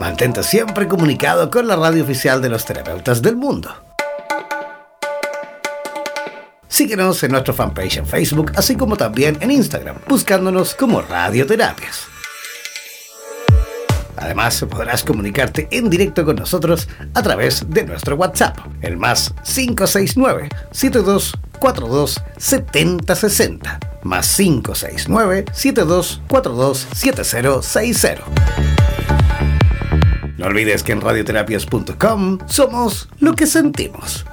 Mantente siempre comunicado con la radio oficial de los terapeutas del mundo. Síguenos en nuestro fanpage en Facebook, así como también en Instagram, buscándonos como Radioterapias. Además, podrás comunicarte en directo con nosotros a través de nuestro WhatsApp, el más 569-7242-7060, más 569-7242-7060. No olvides que en radioterapias.com somos lo que sentimos.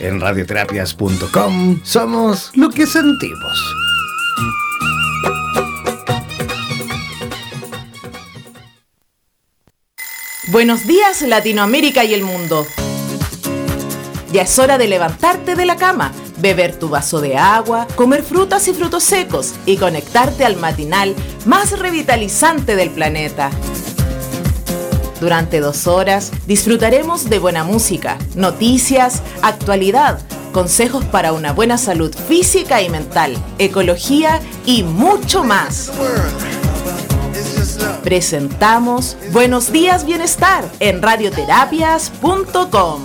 En radioterapias.com somos lo que sentimos. Buenos días Latinoamérica y el mundo. Ya es hora de levantarte de la cama, beber tu vaso de agua, comer frutas y frutos secos y conectarte al matinal más revitalizante del planeta. Durante dos horas disfrutaremos de buena música, noticias, actualidad, consejos para una buena salud física y mental, ecología y mucho más. Presentamos Buenos Días Bienestar en radioterapias.com.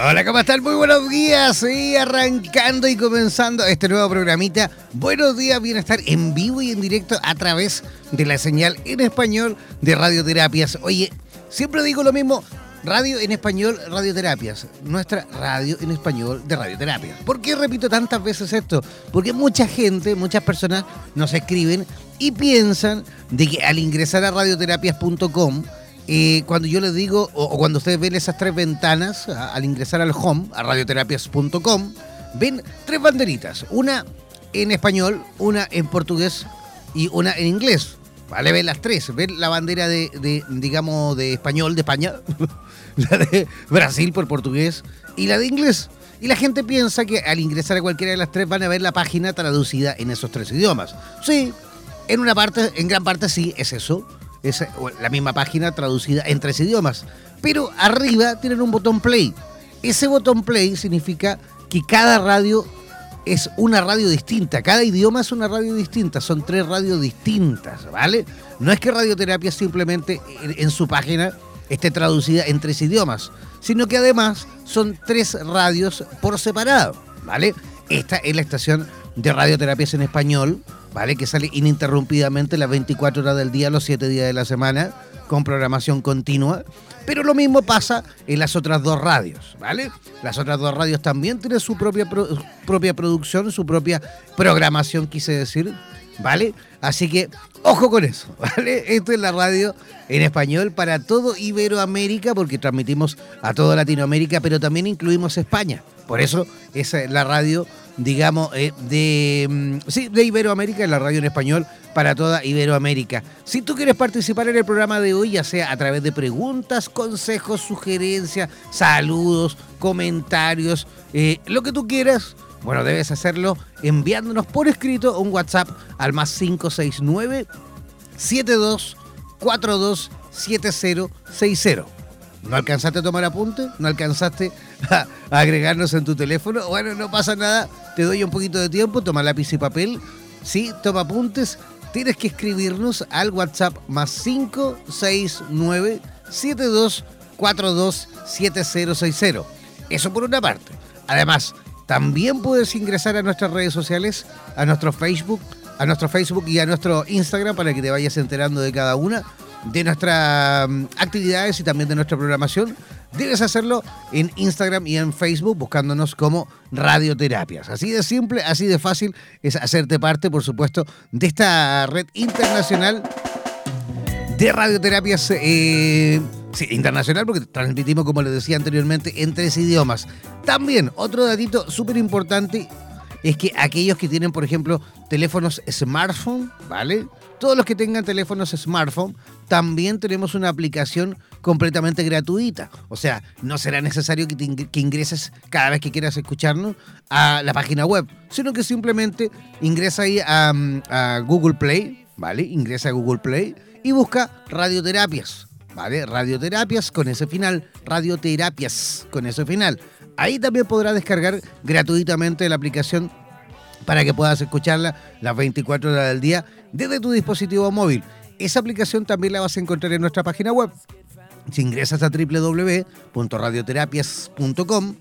Hola, ¿cómo están? Muy buenos días. Y arrancando y comenzando este nuevo programita. Buenos días, bienestar en vivo y en directo a través de la señal en español de radioterapias. Oye, siempre digo lo mismo. Radio en español, radioterapias. Nuestra radio en español de radioterapias. ¿Por qué repito tantas veces esto? Porque mucha gente, muchas personas nos escriben y piensan de que al ingresar a radioterapias.com eh, cuando yo les digo, o, cuando ustedes ven esas tres ventanas, al ingresar al home, a radioterapias.com, ven tres banderitas. Una en español, una en portugués y una en inglés. ¿Vale? Ven las tres. Ven la bandera de, digamos, de español, de España, la de Brasil por portugués y la de inglés. Y la gente piensa que al ingresar a cualquiera de las tres van a ver la página traducida en esos tres idiomas. Sí, en una parte, en gran parte sí, es eso es la misma página traducida en tres idiomas. Pero arriba tienen un botón play. Ese botón play significa que cada radio es una radio distinta. Cada idioma es una radio distinta. Son tres radios distintas, ¿vale? No es que radioterapia simplemente en su página esté traducida en tres idiomas, sino que además son tres radios por separado, ¿vale? Esta es la estación de radioterapias en español, ¿vale? Que sale ininterrumpidamente las 24 horas del día, los 7 días de la semana, con programación continua. Pero lo mismo pasa en las otras dos radios, ¿vale? Las otras dos radios también tienen su propia, propia producción, su propia programación, quise decir, ¿vale? Así que ojo con eso, ¿vale? Esto es la radio en español para todo Iberoamérica, porque transmitimos a toda Latinoamérica, pero también incluimos España. Por eso es la radio digamos, eh, de, mm, sí, de Iberoamérica, en la radio en español para toda Iberoamérica. Si tú quieres participar en el programa de hoy, ya sea a través de preguntas, consejos, sugerencias, saludos, comentarios, eh, lo que tú quieras, bueno, debes hacerlo enviándonos por escrito un WhatsApp al más 569 7242 7060. ¿No alcanzaste a tomar apunte? ¿No alcanzaste a, agregarnos en tu teléfono? Bueno, no pasa nada. Te doy un poquito de tiempo, toma lápiz y papel. Sí, toma apuntes. Tienes que escribirnos al WhatsApp más 569 72 427060. Eso por una parte. Además, también puedes ingresar a nuestras redes sociales, a nuestro Facebook, a nuestro Facebook y a nuestro Instagram para que te vayas enterando de cada una de nuestras mm, actividades y también de nuestra programación. Debes hacerlo en Instagram y en Facebook buscándonos como Radioterapias. Así de simple, así de fácil es hacerte parte, por supuesto, de esta red internacional de radioterapias eh, internacional, porque transmitimos, como les decía anteriormente, en tres idiomas. También, otro datito súper importante es que aquellos que tienen, por ejemplo, teléfonos smartphone, ¿vale? Todos los que tengan teléfonos smartphone, también tenemos una aplicación completamente gratuita. O sea, no será necesario que, ingreses cada vez que quieras escucharnos a la página web, sino que simplemente ingresa ahí a, a Google Play, ¿vale? Ingresa a Google Play y busca radioterapias. ¿Vale? Radioterapias con ese final. Radioterapias con ese final. Ahí también podrás descargar gratuitamente la aplicación para que puedas escucharla las 24 horas del día desde tu dispositivo móvil. Esa aplicación también la vas a encontrar en nuestra página web. Si ingresas a www.radioterapias.com,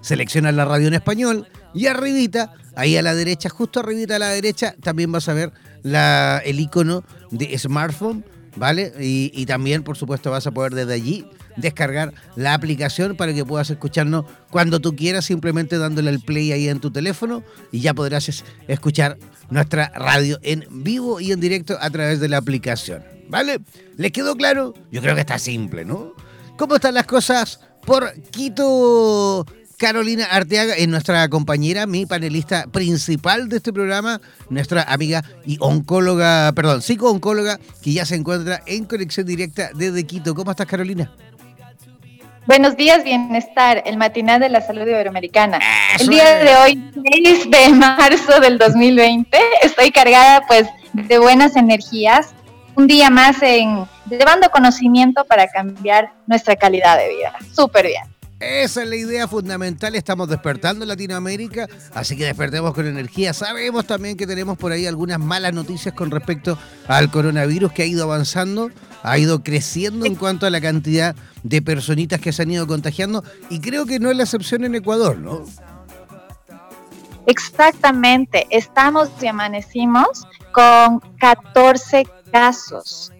seleccionas la radio en español y arribita, ahí a la derecha, justo arribita a la derecha, también vas a ver la, el icono de smartphone, ¿vale? Y, y también, por supuesto, vas a poder desde allí descargar la aplicación para que puedas escucharnos cuando tú quieras, simplemente dándole el play ahí en tu teléfono y ya podrás escuchar nuestra radio en vivo y en directo a través de la aplicación. ¿Vale? ¿Les quedó claro? Yo creo que está simple, ¿no? ¿Cómo están las cosas por Quito? Carolina Arteaga es nuestra compañera, mi panelista principal de este programa, nuestra amiga y oncóloga, perdón, psico-oncóloga, que ya se encuentra en conexión directa desde Quito. ¿Cómo estás, Carolina? Buenos días, bienestar, el matinal de la salud iberoamericana. el día de hoy, 6 de marzo del 2020, estoy cargada pues de buenas energías. Un día más en llevando conocimiento para cambiar nuestra calidad de vida. Súper bien. Esa es la idea fundamental. Estamos despertando en Latinoamérica, así que despertemos con energía. Sabemos también que tenemos por ahí algunas malas noticias con respecto al coronavirus que ha ido avanzando, ha ido creciendo en cuanto a la cantidad de personitas que se han ido contagiando y creo que no es la excepción en Ecuador, ¿no? Exactamente. Estamos y amanecimos con 14 casos.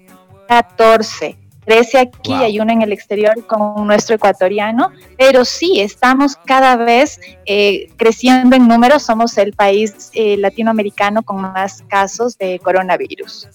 14 13 aquí y hay uno en el exterior con nuestro ecuatoriano, pero sí, estamos cada vez eh, creciendo en números, somos el país eh, latinoamericano con más casos de coronavirus.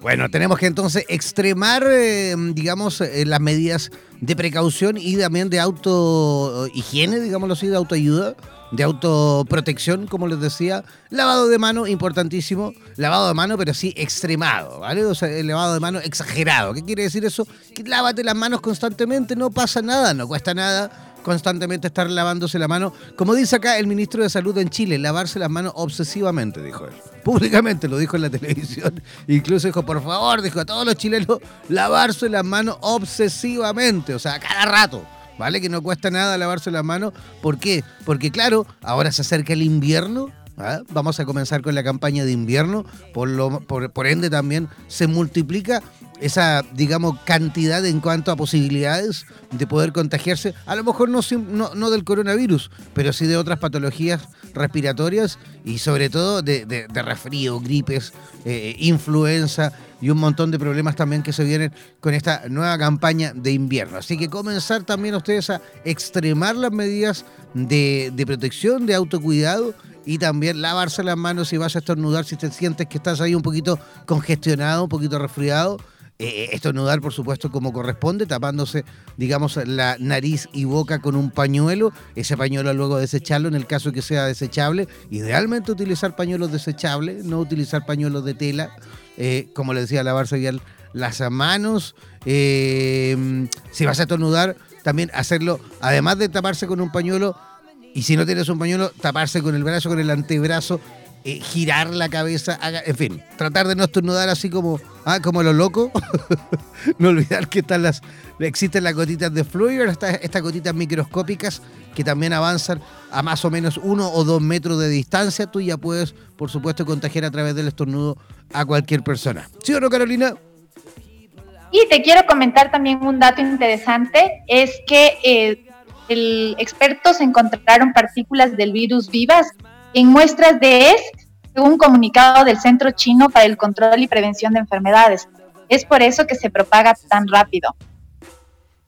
Bueno, tenemos que entonces extremar, eh, digamos, las medidas de precaución y también de auto higiene, digámoslo así, de autoayuda de autoprotección, como les decía. Lavado de mano, importantísimo. Lavado de mano, pero sí extremado, ¿vale? O sea, el lavado de mano exagerado. ¿Qué quiere decir eso? Que lávate las manos constantemente, no pasa nada, no cuesta nada constantemente estar lavándose la mano. Como dice acá el ministro de Salud en Chile, lavarse las manos obsesivamente, dijo él. Públicamente lo dijo en la televisión. Incluso dijo, por favor, dijo a todos los chilenos, lavarse las manos obsesivamente, o sea, cada rato. ¿vale? Que no cuesta nada lavarse las manos. ¿Por qué? Porque claro, ahora se acerca el invierno. ¿ah? Vamos a comenzar con la campaña de invierno, por, lo, por, ende también se multiplica esa, digamos, cantidad en cuanto a posibilidades de poder contagiarse, a lo mejor no, del coronavirus, pero sí de otras patologías respiratorias y sobre todo de, de, resfrío, gripes, eh, influenza y un montón de problemas también que se vienen con esta nueva campaña de invierno. Así que comenzar también ustedes a extremar las medidas de, protección, de autocuidado y también lavarse las manos si vas a estornudar, si te sientes que estás ahí un poquito congestionado, un poquito resfriado. Eh, eh, estornudar, por supuesto, como corresponde, tapándose, digamos, la nariz y boca con un pañuelo. Ese pañuelo luego desecharlo en el caso que sea desechable. Idealmente utilizar pañuelos desechables, no utilizar pañuelos de tela eh, como le decía, lavarse bien las manos. Eh, si vas a estornudar, también hacerlo, además de taparse con un pañuelo, y si no tienes un pañuelo, taparse con el brazo, con el antebrazo, eh, girar la cabeza, en fin, tratar de no estornudar así como, ah, como lo loco. no olvidar que están las, existen las gotitas de estas, estas gotitas microscópicas que también avanzan a más o menos uno o dos metros de distancia. Tú ya puedes, por supuesto, contagiar a través del estornudo a cualquier persona. ¿Sí o no, Carolina? Y te quiero comentar también un dato interesante, es que eh, el, expertos encontraron partículas del virus vivas en muestras de ESC, según un comunicado del Centro Chino para el Control y Prevención de Enfermedades. Es por eso que se propaga tan rápido.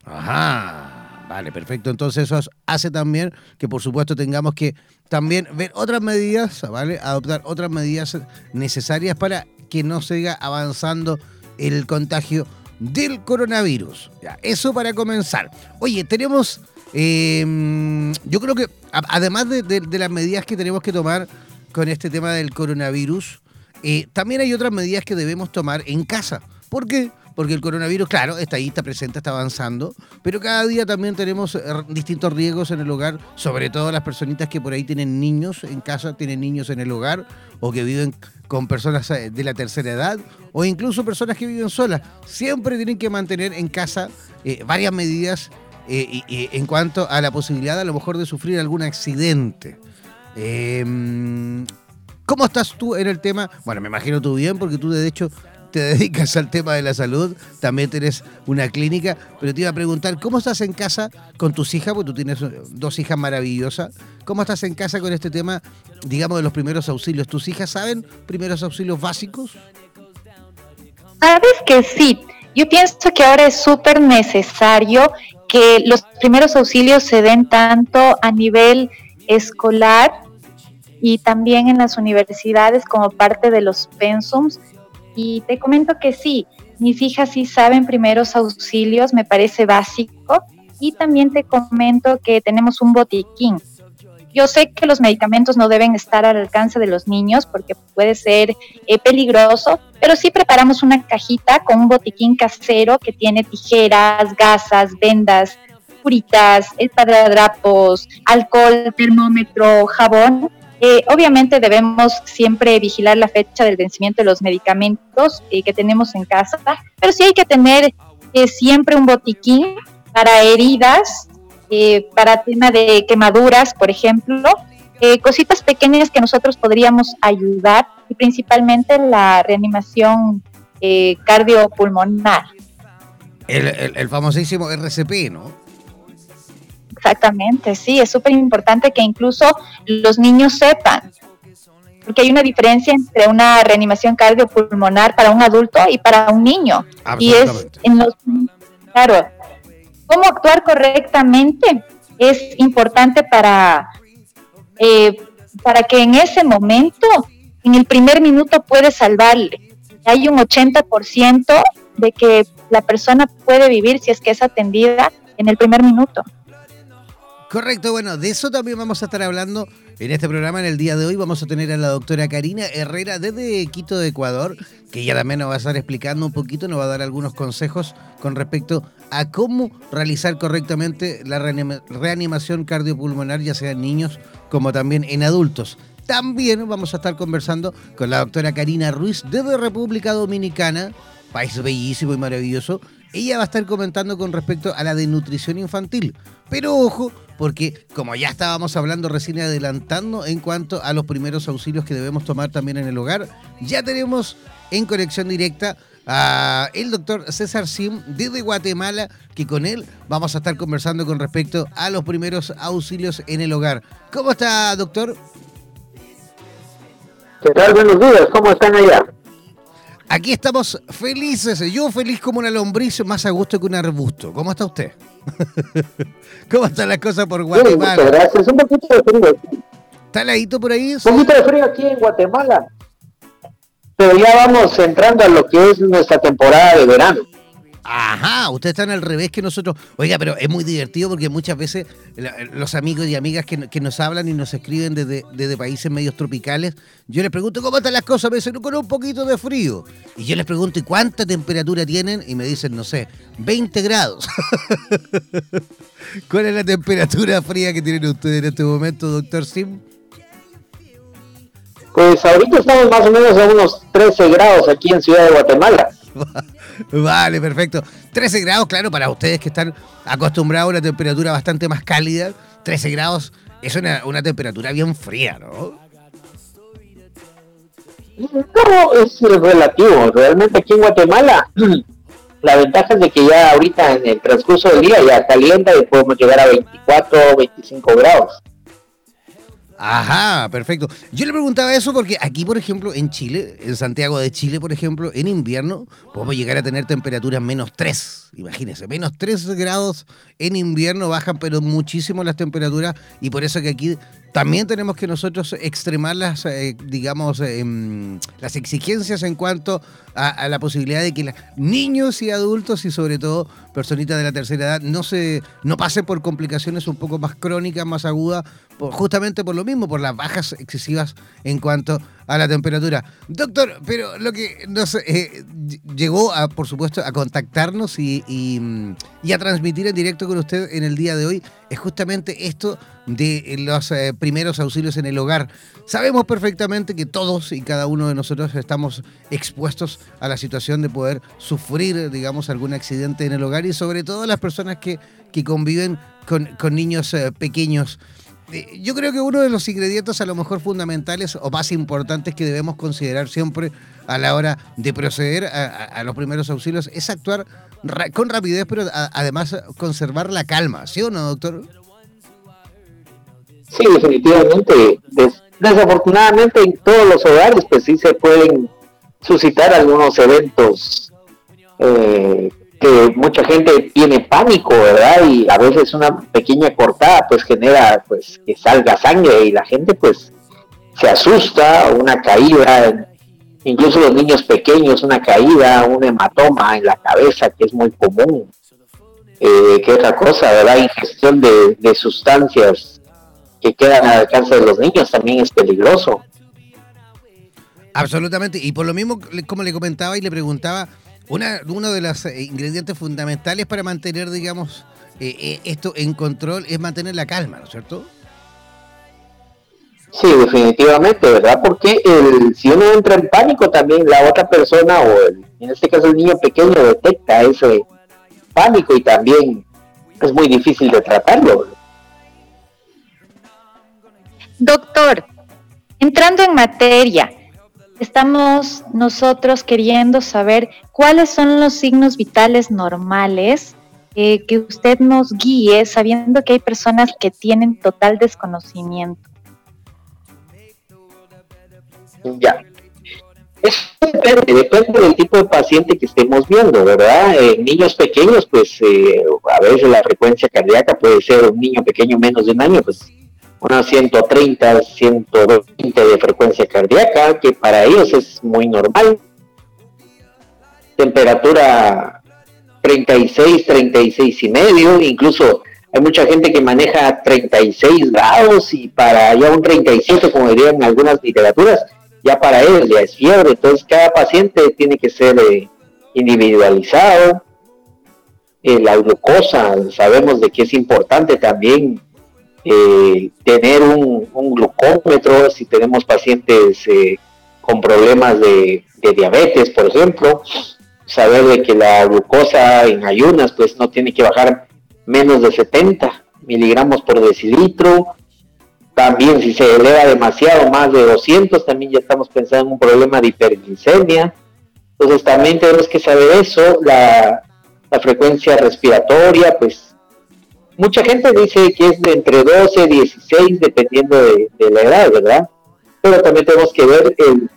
Ajá. Vale, perfecto. Entonces eso hace también que por supuesto tengamos que también ver otras medidas, ¿vale? Adoptar otras medidas necesarias para que no siga avanzando el contagio del coronavirus. Ya, eso para comenzar. Oye, tenemos, em, yo creo que además de, las medidas que tenemos que tomar con este tema del coronavirus, eh, también hay otras medidas que debemos tomar en casa. ¿Por qué? Porque el coronavirus, claro, está ahí, está presente, está avanzando, pero cada día también tenemos eh, distintos riesgos en el hogar, sobre todo las personitas que por ahí tienen niños en casa, tienen niños en el hogar o que viven con personas eh, de la tercera edad o incluso personas que viven solas. Siempre tienen que mantener en casa varias medidas eh, en cuanto a la posibilidad a lo mejor de sufrir algún accidente. Em, ¿Cómo estás tú en el tema? Bueno, me imagino tú bien porque tú de hecho te dedicas al tema de la salud, también tienes una clínica, pero te iba a preguntar, ¿cómo estás en casa con tus hijas? Porque tú tienes dos hijas maravillosas. ¿Cómo estás en casa con este tema, digamos, de los primeros auxilios? ¿Tus hijas saben primeros auxilios básicos? Sabes que sí. Yo pienso que ahora es súper necesario que los primeros auxilios se den tanto a nivel escolar y también en las universidades como parte de los pensums y te comento que sí, mis hijas sí saben primeros auxilios, me parece básico. Y también te comento que tenemos un botiquín. Yo sé que los medicamentos no deben estar al alcance de los niños porque puede ser eh, peligroso, pero sí preparamos una cajita con un botiquín casero que tiene tijeras, gasas, vendas, curitas, espadradrapos, alcohol, termómetro, jabón. Eh, obviamente debemos siempre vigilar la fecha del vencimiento de los medicamentos eh, que tenemos en casa, pero sí hay que tener eh, siempre un botiquín para heridas, para tema de quemaduras, por ejemplo, cositas pequeñas que nosotros podríamos ayudar y principalmente la reanimación cardiopulmonar. El, el famosísimo RCP, ¿no? Exactamente, sí, es súper importante que incluso los niños sepan, porque hay una diferencia entre una reanimación cardiopulmonar para un adulto y para un niño. Y es en los claro, cómo actuar correctamente es importante para eh, para que en ese momento, en el primer minuto puede salvarle. Hay un 80% de que la persona puede vivir si es que es atendida en el primer minuto. Correcto, bueno, de eso también vamos a estar hablando en este programa en el día de hoy. Vamos a tener a la doctora Karina Herrera desde Quito de Ecuador, que ella también nos va a estar explicando un poquito, nos va a dar algunos consejos con respecto a cómo realizar correctamente la reanimación cardiopulmonar, ya sea en niños como también en adultos. También vamos a estar conversando con la doctora Karina Ruiz desde República Dominicana, país bellísimo y maravilloso. Ella va a estar comentando con respecto a la desnutrición infantil. Pero ojo, porque como ya estábamos hablando recién adelantando en cuanto a los primeros auxilios que debemos tomar también en el hogar, ya tenemos en conexión directa a el doctor César Sim desde Guatemala, que con él vamos a estar conversando con respecto a los primeros auxilios en el hogar. ¿Cómo está, doctor? ¿Qué tal? Buenos días, ¿cómo están allá? Aquí estamos felices, yo feliz como una lombriz, más a gusto que un arbusto. ¿Cómo está usted? ¿Cómo están las cosas por Guatemala? muchas gracias. Un poquito de frío. ¿Está heladito por ahí? Un poquito de frío aquí en Guatemala. Pero ya vamos entrando a lo que es nuestra temporada de verano. Ajá, ustedes están al revés que nosotros. Oiga, pero es muy divertido porque muchas veces los amigos y amigas que, nos hablan y nos escriben desde, países medios tropicales, yo les pregunto cómo están las cosas, me dicen con un poquito de frío. Y yo les pregunto, ¿y cuánta temperatura tienen? Y me dicen, no sé, 20 grados. ¿Cuál es la temperatura fría que tienen ustedes en este momento, doctor Sim? Pues ahorita estamos más o menos a unos 13 grados aquí en Ciudad de Guatemala. Vale, perfecto. 13 grados, claro, para ustedes que están acostumbrados a una temperatura bastante más cálida, 13 grados es una, temperatura bien fría, ¿no? No, es relativo. Realmente aquí en Guatemala La ventaja es de que ya ahorita en el transcurso del día ya calienta y podemos llegar a 24 o 25 grados. Ajá, perfecto. Yo le preguntaba eso porque aquí, por ejemplo, en Chile, en Santiago de Chile, por ejemplo, en invierno, podemos llegar a tener temperaturas menos 3. Imagínense, menos 3 grados en invierno bajan, pero muchísimo las temperaturas y por eso que aquí también tenemos que nosotros extremar las, eh, digamos, em, las exigencias en cuanto a, la posibilidad de que niños y adultos y sobre todo personitas de la tercera edad no se no pasen por complicaciones un poco más crónicas, más agudas, justamente por lo mismo, por las bajas excesivas en cuanto a la temperatura. Doctor, pero lo que nos eh, llegó, a, por supuesto, a contactarnos y, y, a transmitir en directo con usted en el día de hoy es justamente esto de los eh, primeros auxilios en el hogar. Sabemos perfectamente que todos y cada uno de nosotros estamos expuestos a la situación de poder sufrir, digamos, algún accidente en el hogar y sobre todo las personas que, que conviven con, con niños eh, pequeños. Yo creo que uno de los ingredientes a lo mejor fundamentales o más importantes que debemos considerar siempre a la hora de proceder a, los primeros auxilios es actuar con rapidez, pero además conservar la calma, ¿sí o no, doctor? Sí, definitivamente. desafortunadamente en todos los hogares pues sí se pueden suscitar algunos eventos eh, que mucha gente tiene pánico, ¿verdad? Y a veces una pequeña cortada pues genera pues que salga sangre y la gente pues se asusta, una caída, incluso los niños pequeños, una caída, un hematoma en la cabeza que es muy común. Eh, ¿Qué otra cosa, verdad? Ingestión de, de sustancias que quedan al alcance de los niños también es peligroso. Absolutamente, y por lo mismo, como le comentaba y le preguntaba, una, uno de los eh, ingredientes fundamentales para mantener, digamos, eh, eh, esto en control es mantener la calma, ¿no es cierto? Sí, definitivamente, ¿verdad? Porque el, si uno entra en pánico, también la otra persona, o en este caso el niño pequeño, detecta ese pánico y también es muy difícil de tratarlo. Doctor, entrando en materia, estamos nosotros queriendo saber cuáles son los signos vitales normales eh, que usted nos guíe, sabiendo que hay personas que tienen total desconocimiento. Ya. Eso depende, depende del tipo de paciente que estemos viendo, ¿verdad? En niños pequeños, pues eh, a veces la frecuencia cardíaca puede ser un niño pequeño menos de un año, pues unos 130, 120 de frecuencia cardíaca, que para ellos es muy normal. Temperatura 36, 36 y medio, incluso hay mucha gente que maneja 36 grados y para ya un 37, como dirían algunas literaturas, ya para ellos ya es fiebre. Entonces cada paciente tiene que ser eh, individualizado. Eh, la glucosa, sabemos de que es importante también eh, tener un, glucómetro si tenemos pacientes eh, con problemas de, diabetes, por ejemplo, saber de que la glucosa en ayunas pues no tiene que bajar menos de 70 miligramos por decilitro. También si se eleva demasiado, más de 200, también ya estamos pensando en un problema de hiperglicemia. Entonces también tenemos que saber eso, la, la frecuencia respiratoria, pues mucha gente dice que es de entre 12 y 16 dependiendo de, la edad, ¿verdad? Pero también tenemos que ver el,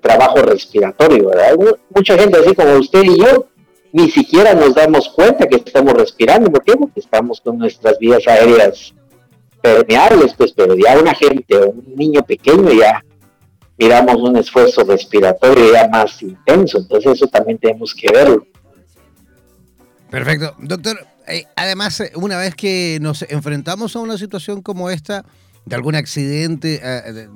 trabajo respiratorio, ¿verdad? Mucha gente así como usted y yo, ni siquiera nos damos cuenta que estamos respirando, ¿por qué? Porque estamos con nuestras vías aéreas permeables, pues, pero ya una gente, un niño pequeño ya miramos un esfuerzo respiratorio ya más intenso, entonces eso también tenemos que verlo. Perfecto. Doctor, eh, además, eh, una vez que nos enfrentamos a una situación como esta, de algún accidente, eh,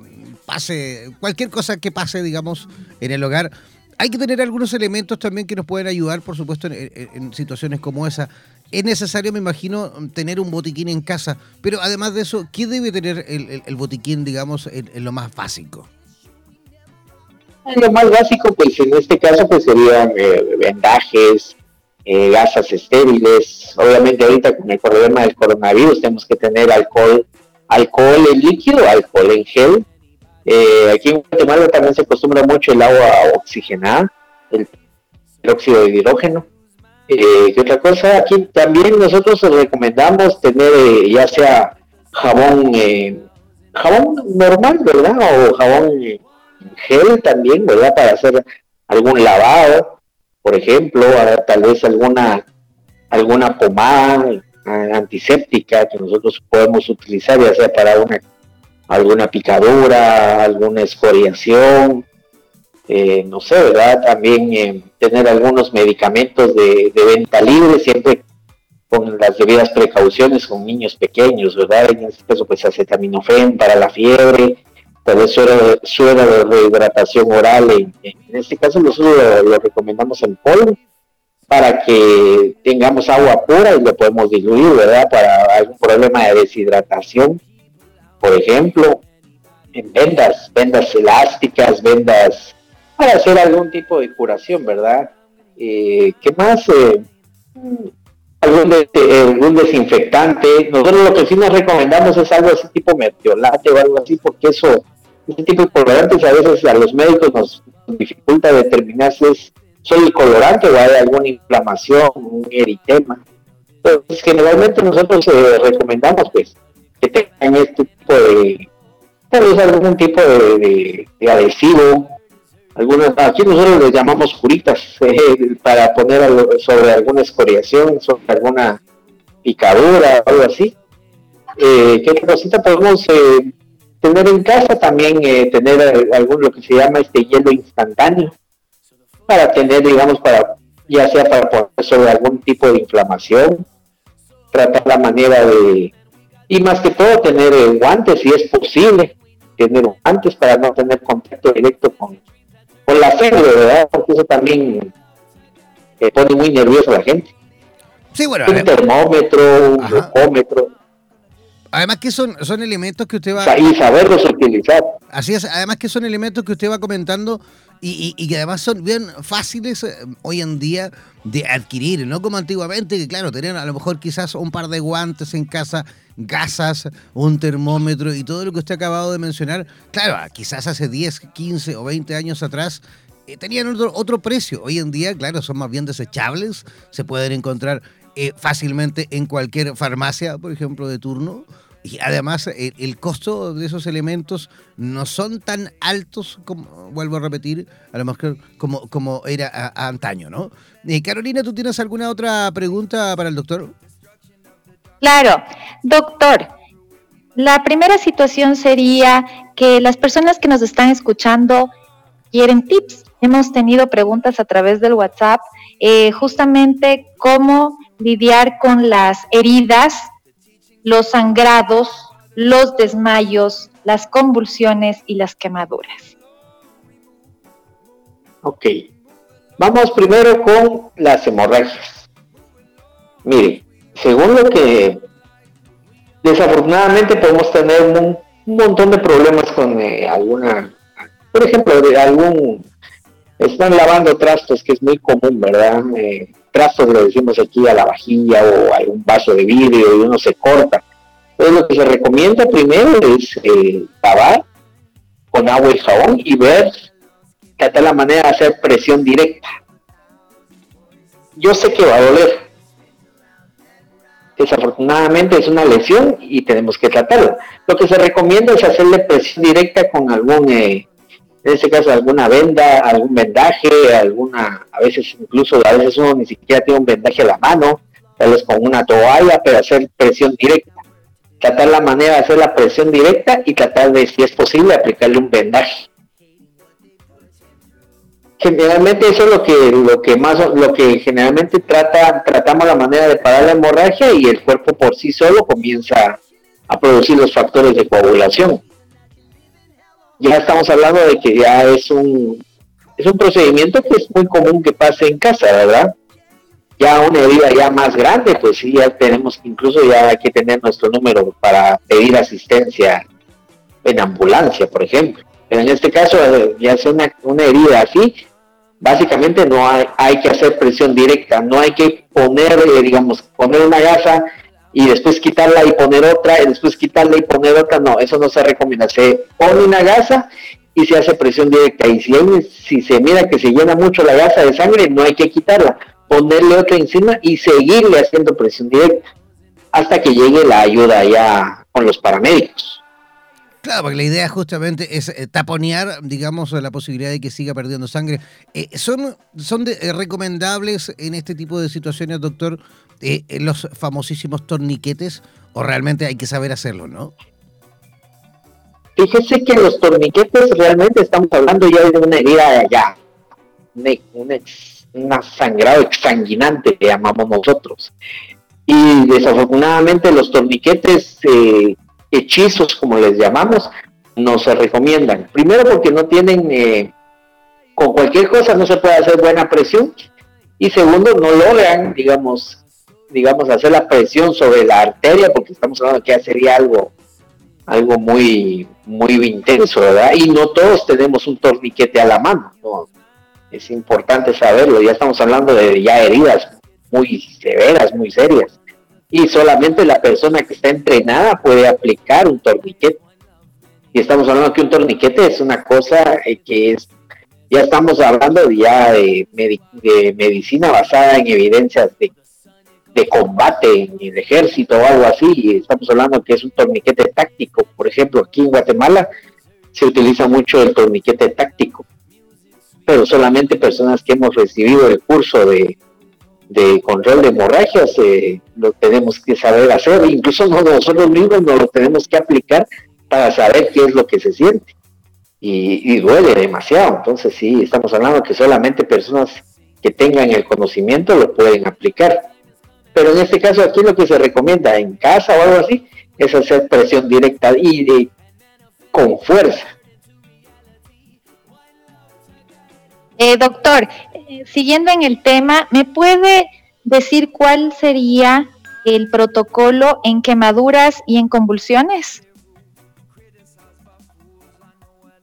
pase, cualquier cosa que pase, digamos, en el hogar, hay que tener algunos elementos también que nos pueden ayudar, por supuesto, en, situaciones como esa. Es necesario, me imagino, tener un botiquín en casa, pero además de eso, ¿qué debe tener el, botiquín, digamos, en, lo más básico? Lo más básico, pues en este caso, pues serían vendajes, eh, gasas estériles. Obviamente ahorita con el problema del coronavirus tenemos que tener alcohol, alcohol en líquido, alcohol en gel. Eh, aquí en Guatemala también se acostumbra mucho el agua oxigenada, el, óxido de hidrógeno. Eh, ¿Qué otra cosa? Aquí también nosotros recomendamos tener eh, ya sea jabón, eh, jabón normal, ¿verdad? O jabón gel también, ¿verdad? Para hacer algún lavado, por ejemplo, tal vez alguna, alguna pomada antiséptica que nosotros podemos utilizar, ya sea para una, alguna picadura, alguna escoriación, eh, no sé, ¿verdad? También eh, tener algunos medicamentos de, venta libre, siempre con las debidas precauciones con niños pequeños, ¿verdad? En este caso, pues acetaminofén para la fiebre, tal vez suera, de rehidratación oral, en, este caso nosotros lo, recomendamos en polvo para que tengamos agua pura y lo podemos diluir, ¿verdad? Para algún problema de deshidratación, por ejemplo, en vendas, vendas elásticas, vendas para hacer algún tipo de curación, ¿verdad? Eh, ¿Qué más? Eh, algún, algún, desinfectante. Nosotros lo que sí nos recomendamos es algo así tipo mertiolate o algo así, porque eso, ese tipo de colorantes a veces a los médicos nos dificulta determinar si es solo el colorante o hay alguna inflamación, un eritema. Entonces, generalmente nosotros eh, recomendamos pues que tengan este tipo de, tal vez algún tipo de adhesivo algunos, aquí nosotros les llamamos curitas eh, para poner sobre alguna escoriación, sobre alguna picadura o algo así. Eh, ¿Qué cosita podemos eh, tener en casa? También tener algún lo que se llama este hielo instantáneo para tener, digamos, para ya sea para poner sobre algún tipo de inflamación, tratar la manera de, y más que todo tener guantes si es posible, tener guantes para no tener contacto directo con con la sangre, ¿verdad? Porque eso también eh, pone muy nervioso a la gente. Sí, bueno. Un termómetro, un glucómetro. Además que son, son elementos que usted va... Y saberlos utilizar. Así es, además que son elementos que usted va comentando y, y, que además son bien fáciles eh, hoy en día de adquirir, no como antiguamente, que claro, tenían a lo mejor quizás un par de guantes en casa, gasas, un termómetro y todo lo que usted ha acabado de mencionar. Claro, quizás hace 10, 15 o 20 años atrás eh, tenían otro, otro precio. Hoy en día, claro, son más bien desechables, se pueden encontrar eh, fácilmente en cualquier farmacia, por ejemplo, de turno. Y además el, costo de esos elementos no son tan altos, como vuelvo a repetir, a lo mejor como, como era antaño, ¿no? Eh, Carolina, ¿tú tienes alguna otra pregunta para el doctor? Claro, doctor. La primera situación sería que las personas que nos están escuchando quieren tips. Hemos tenido preguntas a través del WhatsApp, eh, justamente cómo lidiar con las heridas, los sangrados, los desmayos, las convulsiones y las quemaduras. Ok, vamos primero con las hemorragias. Mire, según lo que desafortunadamente podemos tener un, montón de problemas con eh, alguna, por ejemplo, de algún, están lavando trastos, que es muy común, ¿verdad? Eh, trastos le decimos aquí a la vajilla o a un vaso de vidrio y uno se corta. Entonces lo que se recomienda primero es eh, lavar con agua y jabón y ver, tratar la manera de hacer presión directa. Yo sé que va a doler. Desafortunadamente es una lesión y tenemos que tratarla. Lo que se recomienda es hacerle presión directa con algún eh, en este caso alguna venda, algún vendaje, alguna, a veces incluso a veces uno ni siquiera tiene un vendaje a la mano, tal vez con una toalla, pero hacer presión directa. Tratar la manera de hacer la presión directa y tratar de, si es posible, aplicarle un vendaje. Generalmente eso es lo que, lo que más, lo que generalmente trata, tratamos la manera de parar la hemorragia y el cuerpo por sí solo comienza a producir los factores de coagulación ya estamos hablando de que ya es un, es un procedimiento que es muy común que pase en casa, ¿verdad? Ya una herida ya más grande, pues sí, ya tenemos, incluso ya hay que tener nuestro número para pedir asistencia en ambulancia, por ejemplo. Pero en este caso, ya es una, una herida así, básicamente no hay, hay que hacer presión directa, no hay que poner, eh, digamos, poner una gasa y después quitarla y poner otra, y después quitarla y poner otra, no, eso no se recomienda. Se pone una gasa y se hace presión directa. Y si, si se mira que se llena mucho la gasa de sangre, no hay que quitarla, ponerle otra encima y seguirle haciendo presión directa hasta que llegue la ayuda ya con los paramédicos. Claro, porque la idea justamente es eh, taponear, digamos, la posibilidad de que siga perdiendo sangre. Eh, ¿Son, son eh, recomendables en este tipo de situaciones, doctor, los famosísimos torniquetes o realmente hay que saber hacerlo, no? Fíjese que los torniquetes realmente estamos hablando ya de una herida de allá, una, sangrado que llamamos nosotros. Y desafortunadamente los torniquetes hechizos, como les llamamos, no se recomiendan. Primero porque no tienen, eh, con cualquier cosa no se puede hacer buena presión. Y segundo, no logran, digamos, digamos, hacer la presión sobre la arteria, porque estamos hablando que ya sería algo algo muy, muy intenso, ¿verdad? Y no todos tenemos un torniquete a la mano, ¿no? Es importante saberlo, ya estamos hablando de ya heridas muy severas, muy serias. Y solamente la persona que está entrenada puede aplicar un torniquete. Y estamos hablando que un torniquete es una cosa eh, que es, ya estamos hablando ya de, de medicina basada en evidencias de de combate en el ejército o algo así, y estamos hablando que es un torniquete táctico. Por ejemplo, aquí en Guatemala se utiliza mucho el torniquete táctico, pero solamente personas que hemos recibido el curso de, control de hemorragias eh, lo tenemos que saber hacer, incluso nosotros mismos nos lo tenemos que aplicar para saber qué es lo que se siente. Y, y duele demasiado, entonces sí, estamos hablando que solamente personas que tengan el conocimiento lo pueden aplicar pero en este caso aquí lo que se recomienda en casa o algo así es hacer presión directa y de, con fuerza. Eh, doctor, eh, siguiendo en el tema, ¿me puede decir cuál sería el protocolo en quemaduras y en convulsiones?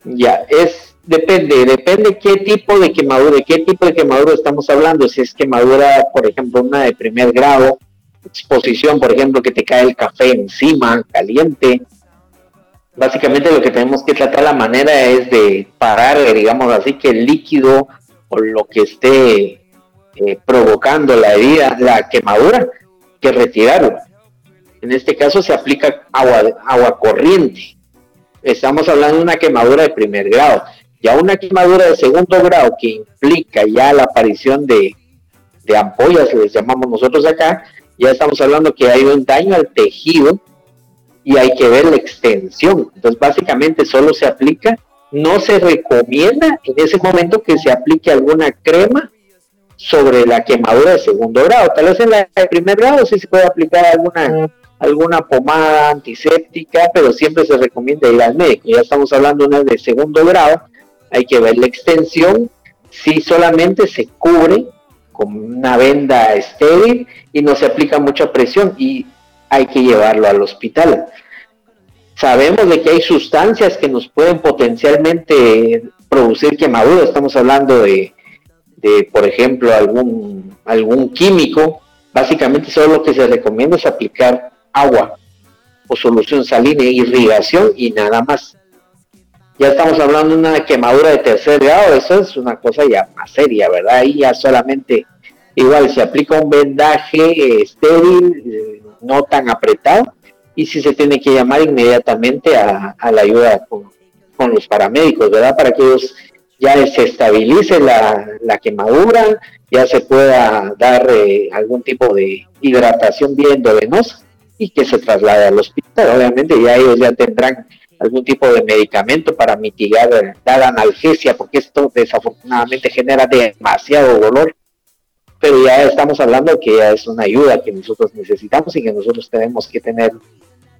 Ya, es Depende, depende qué tipo de quemadura, qué tipo de quemadura estamos hablando. Si es quemadura, por ejemplo, una de primer grado, exposición, por ejemplo, que te cae el café encima, caliente. Básicamente lo que tenemos que tratar la manera es de parar, digamos así, que el líquido o lo que esté eh, provocando la herida, la quemadura, que retirarlo. En este caso se aplica agua, agua corriente. Estamos hablando de una quemadura de primer grado. Ya una quemadura de segundo grado que implica ya la aparición de, de ampollas, les llamamos nosotros acá, ya estamos hablando que hay un daño al tejido y hay que ver la extensión. Entonces, básicamente solo se aplica, no se recomienda en ese momento que se aplique alguna crema sobre la quemadura de segundo grado. Tal vez en la de primer grado sí se puede aplicar alguna alguna pomada antiséptica, pero siempre se recomienda ir al médico. Ya estamos hablando de una de segundo grado, hay que ver la extensión, si solamente se cubre con una venda estéril y no se aplica mucha presión y hay que llevarlo al hospital. Sabemos de que hay sustancias que nos pueden potencialmente producir quemadura, estamos hablando de, por ejemplo, algún, algún químico, básicamente solo lo que se recomienda es aplicar agua o solución salina, irrigación y nada más ya estamos hablando de una quemadura de tercer grado, eso es una cosa ya más seria, ¿verdad? Ahí ya solamente, igual se aplica un vendaje estéril, eh, no tan apretado, y si se tiene que llamar inmediatamente a, la ayuda con, los paramédicos, ¿verdad? Para que ellos ya se estabilice la, quemadura, ya se pueda dar eh, algún tipo de hidratación bien venosa y que se traslade al hospital. Obviamente ya ellos ya tendrán algún tipo de medicamento para mitigar la analgesia, porque esto desafortunadamente genera demasiado dolor. Pero ya estamos hablando que ya es una ayuda que nosotros necesitamos y que nosotros tenemos que tener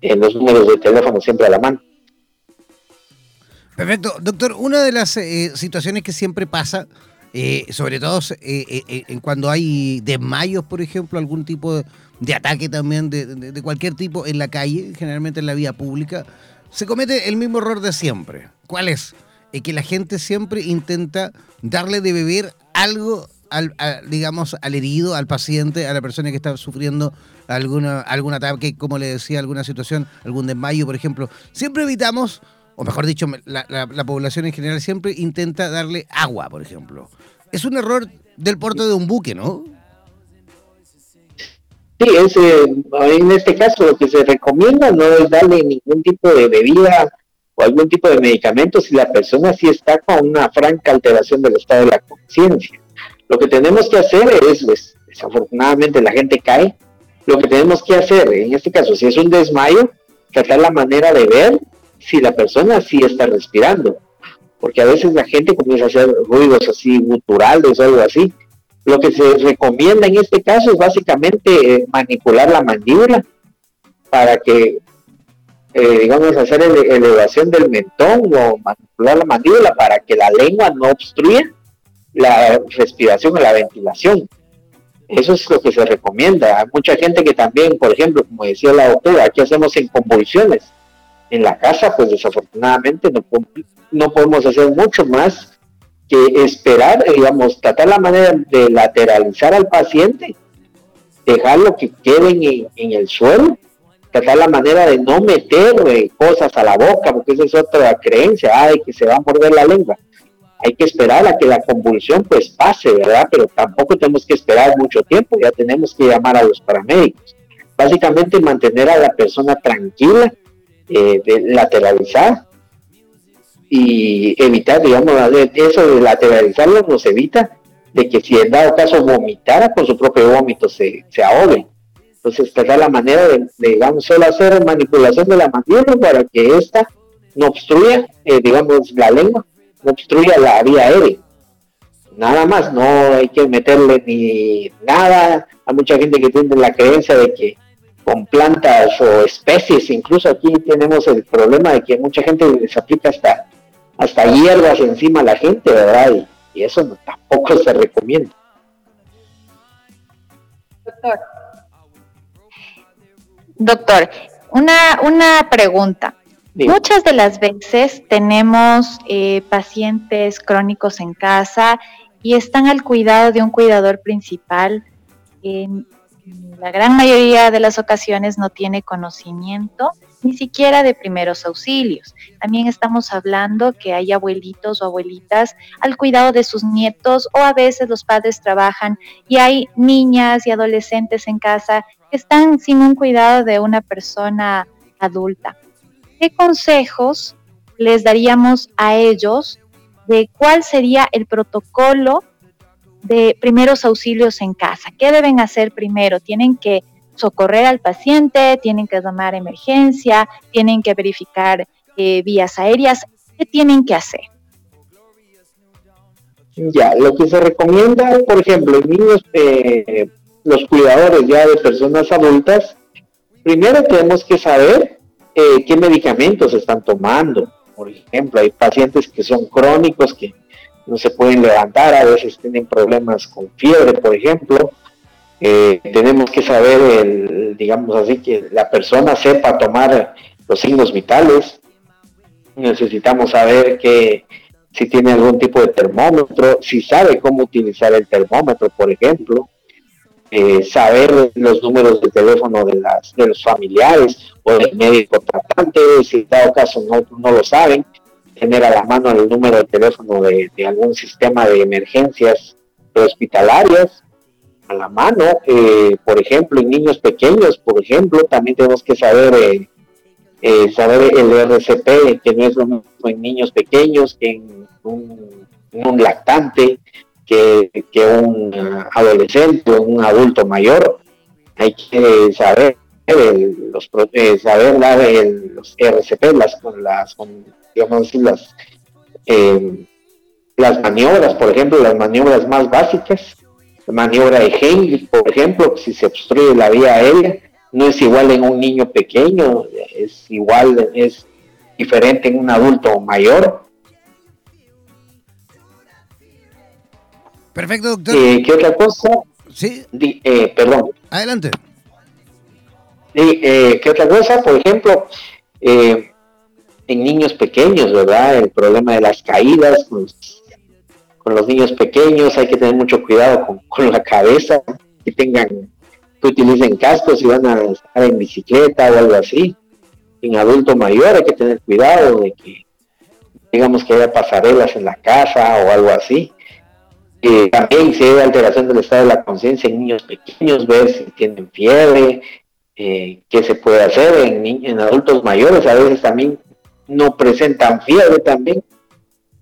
en los números de teléfono siempre a la mano. Perfecto. Doctor, una de las eh, situaciones que siempre pasa, eh, sobre todo eh, cuando hay desmayos, por ejemplo, algún tipo de, ataque también de, de, cualquier tipo en la calle, generalmente en la vía pública, se comete el mismo error de siempre. ¿Cuál? Es que la gente siempre intenta darle de beber algo al, digamos, al herido, al paciente, a la persona que está sufriendo alguna, algún ataque, como le decía, alguna situación, algún desmayo, por ejemplo. Siempre evitamos, o mejor dicho, la, la población en general siempre intenta darle agua, por ejemplo. Es un error del puerto de un buque, ¿no? Sí, es, en este caso lo que se recomienda no es darle ningún tipo de bebida o algún tipo de medicamento si la persona sí está con una franca alteración del estado de la conciencia. Lo que tenemos que hacer es, pues, desafortunadamente la gente cae, lo que tenemos que hacer, en este caso, si es un desmayo, tratar la manera de ver si la persona sí está respirando. Porque a veces la gente comienza a hacer ruidos así guturales o algo así. Lo que se recomienda en este caso es básicamente eh, manipular la mandíbula para que, eh, digamos, hacer elevación del mentón o manipular la mandíbula para que la lengua no obstruya la respiración o la ventilación. Eso es lo que se recomienda. Hay mucha gente que también, por ejemplo, como decía la doctora, aquí hacemos en convulsiones. En la casa, pues desafortunadamente no, no podemos hacer mucho más que esperar, digamos, tratar la manera de lateralizar al paciente, dejarlo que quede en, el suelo, tratar la manera de no meter eh, cosas a la boca, porque esa es otra creencia, ay, que se va a morder la lengua hay que esperar a que la convulsión pues pase, ¿verdad? Pero tampoco tenemos que esperar mucho tiempo, ya tenemos que llamar a los paramédicos. Básicamente mantener a la persona tranquila, eh, de lateralizar y evitar, digamos, eso de lateralizarlo nos evita de que si en dado caso vomitara con su propio vómito se, se ahogue. Entonces, tratar la manera de, digamos, solo hacer manipulación de la mandíbula para que ésta no obstruya, eh, digamos, la lengua obstruya la vía aérea. Nada más, no hay que meterle ni nada. Hay mucha gente que tiene la creencia de que con plantas o especies, incluso aquí tenemos el problema de que mucha gente les aplica hasta, hasta hierbas encima a la gente, ¿verdad? Y, eso tampoco se recomienda. Doctor. Doctor, una, una pregunta. Muchas de las veces tenemos eh, pacientes crónicos en casa y están al cuidado de un cuidador principal. En la gran mayoría de las ocasiones no tiene conocimiento ni siquiera de primeros auxilios. También estamos hablando que hay abuelitos o abuelitas al cuidado de sus nietos o a veces los padres trabajan y hay niñas y adolescentes en casa que están sin un cuidado de una persona adulta. ¿Qué consejos les daríamos a ellos de cuál sería el protocolo de primeros auxilios en casa? ¿Qué deben hacer primero? ¿Tienen que socorrer al paciente? ¿Tienen que tomar emergencia? ¿Tienen que verificar eh, vías aéreas? ¿Qué tienen que hacer? Ya, lo que se recomienda, por ejemplo, en niños, eh, los cuidadores ya de personas adultas, primero tenemos que saber eh, qué medicamentos están tomando. Por ejemplo, hay pacientes que son crónicos, que no se pueden levantar, a veces tienen problemas con fiebre, por ejemplo. Eh, tenemos que saber, el, digamos así, que la persona sepa tomar los signos vitales. Necesitamos saber que si tiene algún tipo de termómetro, si sabe cómo utilizar el termómetro, por ejemplo. Eh, saber los números de teléfono de, las, de los familiares o del médico tratante, si en dado caso no, no lo saben, tener a la mano el número de teléfono de, algún sistema de emergencias hospitalarias a la mano, eh, por ejemplo, en niños pequeños, por ejemplo, también tenemos que saber eh, saber el RCP, que no es lo mismo en niños pequeños que en un lactante, que, un adolescente o un adulto mayor. Hay que saber los eh, saber dar los RCP, las las digamos las eh, las maniobras, por ejemplo, las maniobras más básicas, la maniobra de Henry, por ejemplo, si se obstruye la vía aérea, no es igual en un niño pequeño, es igual, es diferente en un adulto mayor. Perfecto, doctor. Eh, ¿Qué otra cosa? Sí. Eh, perdón. Adelante. Eh, ¿Qué otra cosa? Por ejemplo, en niños pequeños, ¿verdad? El problema de las caídas con los, niños pequeños, hay que tener mucho cuidado con, la cabeza, que tengan, que utilicen cascos y van a estar en bicicleta o algo así. En adulto mayor hay que tener cuidado de que, digamos que haya pasarelas en la casa o algo así También si hay alteración del estado de la conciencia en niños pequeños, ver si tienen fiebre, eh, qué se puede hacer en, en adultos mayores, a veces también no presentan fiebre también,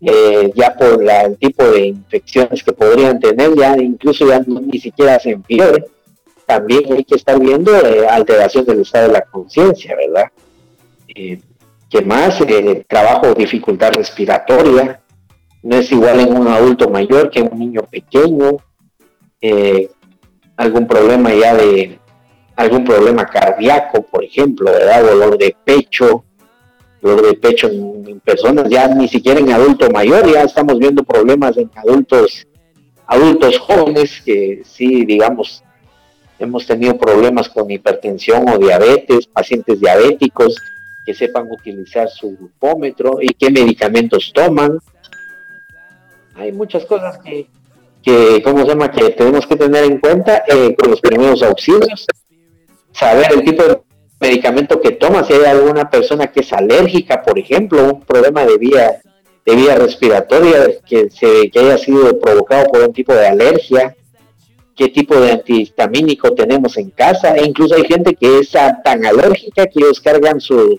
eh, ya por el tipo de infecciones que podrían tener, ya incluso ya ni siquiera hacen fiebre. También hay que estar viendo eh, alteración del estado de la conciencia, ¿verdad? ¿Qué más? Trabajo, dificultad respiratoria. No es igual en un adulto mayor que en un niño pequeño. algún problema ya de algún problema cardíaco, por ejemplo, ¿verdad? Dolor de pecho, dolor de pecho en, personas, ya ni siquiera en adulto mayor, ya estamos viendo problemas en adultos, adultos jóvenes que sí, digamos, hemos tenido problemas con hipertensión o diabetes, pacientes diabéticos que sepan utilizar su glucómetro y qué medicamentos toman. Hay muchas cosas que, que ¿cómo se llama?, que tenemos que tener en cuenta eh, con los primeros auxilios, saber el tipo de medicamento que toma, si hay alguna persona que es alérgica, por ejemplo, un problema de vía, de vía respiratoria que, se, que haya sido provocado por un tipo de alergia, qué tipo de antihistamínico tenemos en casa, e incluso hay gente que es tan alérgica que ellos cargan sus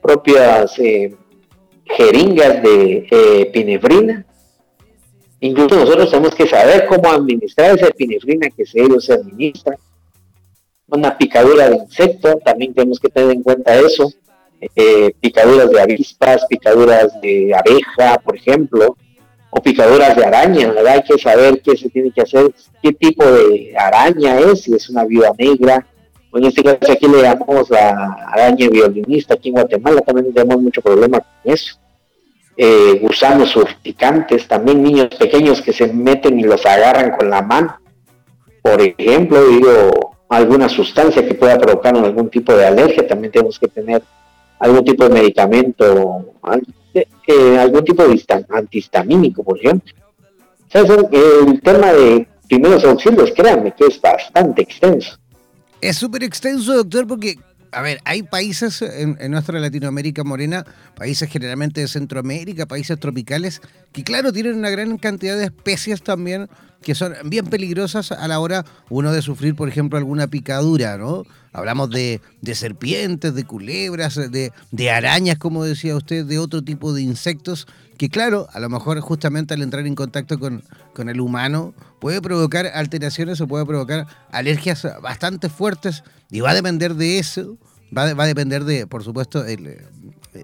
propias eh, jeringas de eh, epinefrina. Incluso nosotros tenemos que saber cómo administrar esa epinefrina que se se administran una picadura de insecto, también tenemos que tener en cuenta eso, eh, picaduras de avispas, picaduras de abeja, por ejemplo, o picaduras de araña, ¿verdad? Hay que saber qué se tiene que hacer, qué tipo de araña es, si es una viuda negra, o en este caso aquí le llamamos la araña violinista, aquí en Guatemala también tenemos mucho problema con eso. Eh, gusanos urticantes, también niños pequeños que se meten y los agarran con la mano. Por ejemplo, digo, alguna sustancia que pueda provocar algún tipo de alergia, también tenemos que tener algún tipo de medicamento, eh, algún tipo de antihistamínico, por ejemplo. El tema de primeros auxilios, créanme que es bastante extenso. Es súper extenso, doctor, porque a ver, hay países en, nuestra Latinoamérica morena, países generalmente de Centroamérica, países tropicales, que claro, tienen una gran cantidad de especies también que son bien peligrosas a la hora uno de sufrir, por ejemplo, alguna picadura, ¿no? Hablamos de, serpientes, de culebras, de arañas, como decía usted, de otro tipo de insectos que claro, a lo mejor justamente al entrar en contacto con, con, el humano puede provocar alteraciones o puede provocar alergias bastante fuertes y va a depender de eso, va, va a depender de, por supuesto, el, eh,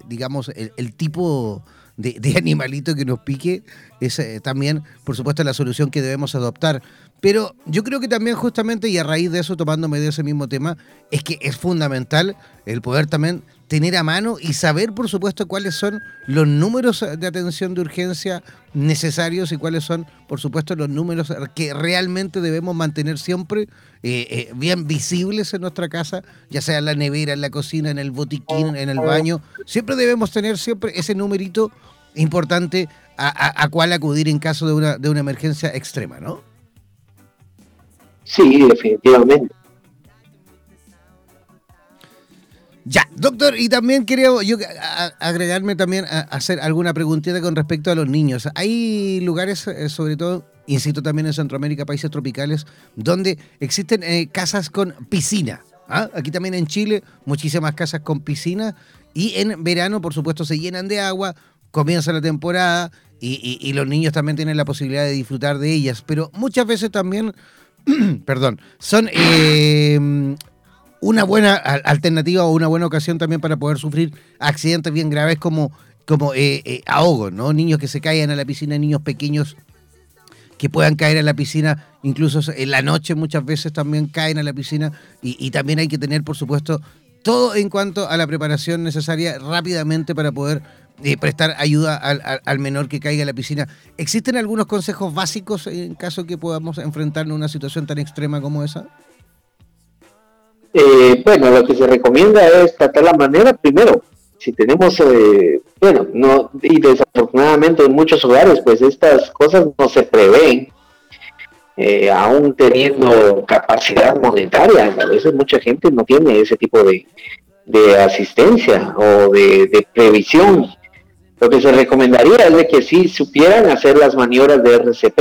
digamos, el, tipo de, animalito que nos pique, es eh, también, por supuesto, la solución que debemos adoptar. Pero yo creo que también justamente, y a raíz de eso, tomándome de ese mismo tema, es que es fundamental el poder también tener a mano y saber, por supuesto, cuáles son los números de atención de urgencia necesarios y cuáles son, por supuesto, los números que realmente debemos mantener siempre eh, eh, bien visibles en nuestra casa, ya sea en la nevera, en la cocina, en el botiquín, en el baño. Siempre debemos tener siempre ese numerito importante a, a cuál acudir en caso de una, de una emergencia extrema, ¿no? Sí, definitivamente. Ya, doctor, y también quería yo agregarme también a hacer alguna preguntita con respecto a los niños. Hay lugares, eh, sobre todo, insisto también en Centroamérica, países tropicales, donde existen eh, casas con piscina. ¿ah? Aquí también en Chile, muchísimas casas con piscina. Y en verano, por supuesto, se llenan de agua, comienza la temporada y, los niños también tienen la posibilidad de disfrutar de ellas. Pero muchas veces también, perdón, son eh, una buena alternativa o una buena ocasión también para poder sufrir accidentes bien graves como, como eh, eh ahogo, ¿no? Niños que se caigan a la piscina, niños pequeños que puedan caer a la piscina, incluso en la noche muchas veces también caen a la piscina y, también hay que tener, por supuesto, todo en cuanto a la preparación necesaria rápidamente para poder eh, prestar ayuda al, menor que caiga a la piscina. ¿Existen algunos consejos básicos en caso que podamos enfrentarnos a una situación tan extrema como esa? Eh, bueno, lo que se recomienda es tratar la manera, primero, si tenemos, eh, bueno, no, y desafortunadamente en muchos hogares, pues estas cosas no se prevén, eh, aún teniendo capacidad monetaria, a veces mucha gente no tiene ese tipo de, asistencia o de, previsión. Lo que se recomendaría es de que si supieran hacer las maniobras de RCP,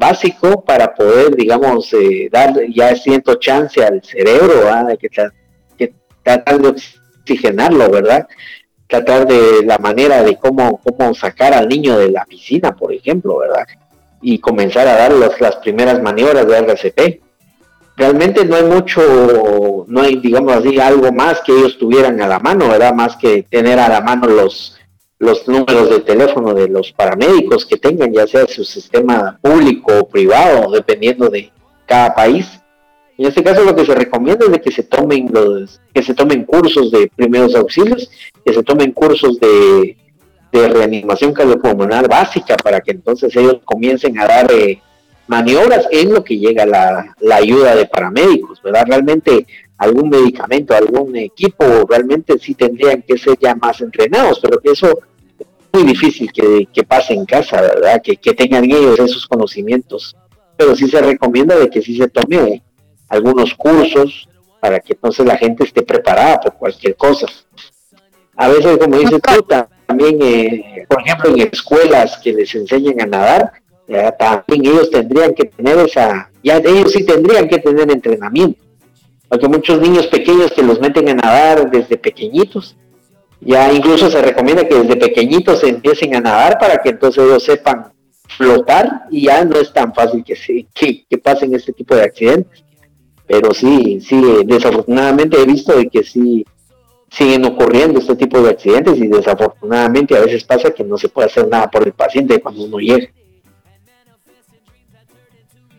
básico para poder, digamos, eh, dar ya siento chance al cerebro, de que, que tratar de oxigenarlo, ¿verdad? Tratar de la manera de cómo, cómo sacar al niño de la piscina, por ejemplo, ¿verdad? Y comenzar a dar las primeras maniobras de RCP. Realmente no hay mucho, no hay, digamos así, algo más que ellos tuvieran a la mano, ¿verdad? Más que tener a la mano los, los números de teléfono de los paramédicos que tengan, ya sea su sistema público o privado, dependiendo de cada país. En este caso lo que se recomienda es de que se tomen los, que se tomen cursos de primeros auxilios, que se tomen cursos de, reanimación cardiopulmonar básica para que entonces ellos comiencen a dar eh, maniobras en lo que llega la, la ayuda de paramédicos, ¿verdad? Realmente algún medicamento, algún equipo, realmente sí tendrían que ser ya más entrenados, pero que eso muy difícil que, que, pase en casa, ¿verdad? Que, que, tengan ellos esos conocimientos. Pero sí se recomienda de que sí se tome algunos cursos para que entonces la gente esté preparada por cualquier cosa. A veces, como dice tú, también, eh, por ejemplo, en escuelas que les enseñan a nadar, también ellos tendrían que tener esa, ya ellos sí tendrían que tener entrenamiento. Porque muchos niños pequeños que los meten a nadar desde pequeñitos, ya incluso se recomienda que desde pequeñitos se empiecen a nadar para que entonces ellos sepan flotar y ya no es tan fácil que, se, que, pasen este tipo de accidentes. Pero sí, sí, desafortunadamente he visto de que sí siguen ocurriendo este tipo de accidentes y desafortunadamente a veces pasa que no se puede hacer nada por el paciente cuando uno llega.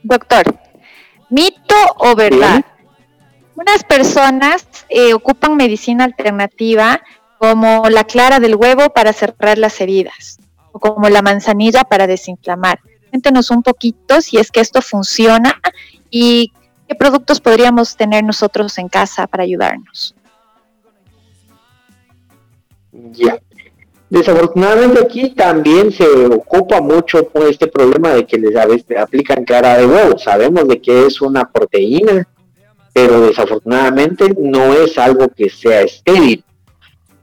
Doctor, ¿mito o verdad? Unas personas eh, ocupan medicina alternativa como la clara del huevo para cerrar las heridas o como la manzanilla para desinflamar. Cuéntenos un poquito si es que esto funciona y qué productos podríamos tener nosotros en casa para ayudarnos. Ya. Desafortunadamente aquí también se ocupa mucho por este problema de que les aplican clara de huevo. Sabemos de que es una proteína, pero desafortunadamente no es algo que sea estéril.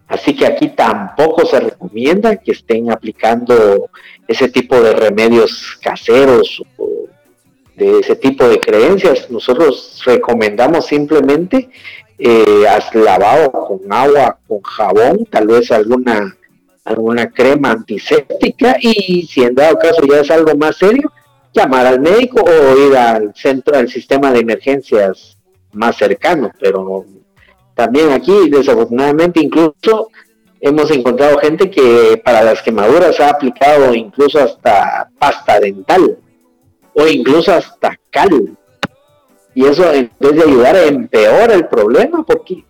Así que aquí tampoco se recomienda que estén aplicando ese tipo de remedios caseros o de ese tipo de creencias. Nosotros recomendamos simplemente eh, lavado con agua, con jabón, tal vez alguna alguna crema antiséptica y si en dado caso ya es algo más serio, llamar al médico o ir al centro, al sistema de emergencias más cercano, pero también aquí, desafortunadamente, incluso hemos encontrado gente que para las quemaduras ha aplicado incluso hasta pasta dental o incluso hasta cal. Y eso en vez de ayudar empeora el problema porque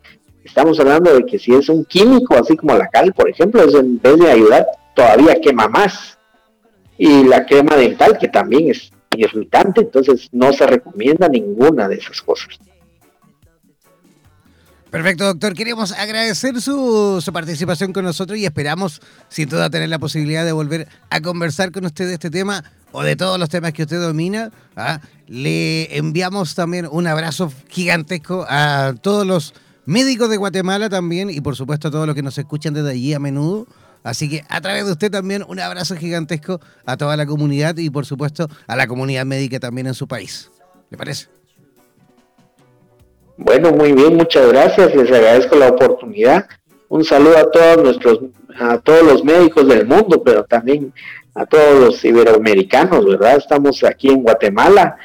estamos hablando de que si es un químico, así como la cal, por ejemplo, eso en vez de ayudar todavía quema más. Y la crema dental, que también es irritante, entonces no se recomienda ninguna de esas cosas. Perfecto, doctor. Queremos agradecer su, participación con nosotros y esperamos, sin duda, tener la posibilidad de volver a conversar con usted de este tema o de todos los temas que usted domina. ¿ah? Le enviamos también un abrazo gigantesco a todos los médicos de Guatemala también y, por supuesto, a todos los que nos escuchan desde allí a menudo. Así que a través de usted también un abrazo gigantesco a toda la comunidad y, por supuesto, a la comunidad médica también en su país. ¿Le parece? Bueno, muy bien, muchas gracias, les agradezco la oportunidad. Un saludo a todos nuestros, a todos los médicos del mundo, pero también a todos los iberoamericanos, ¿verdad? Estamos aquí en Guatemala.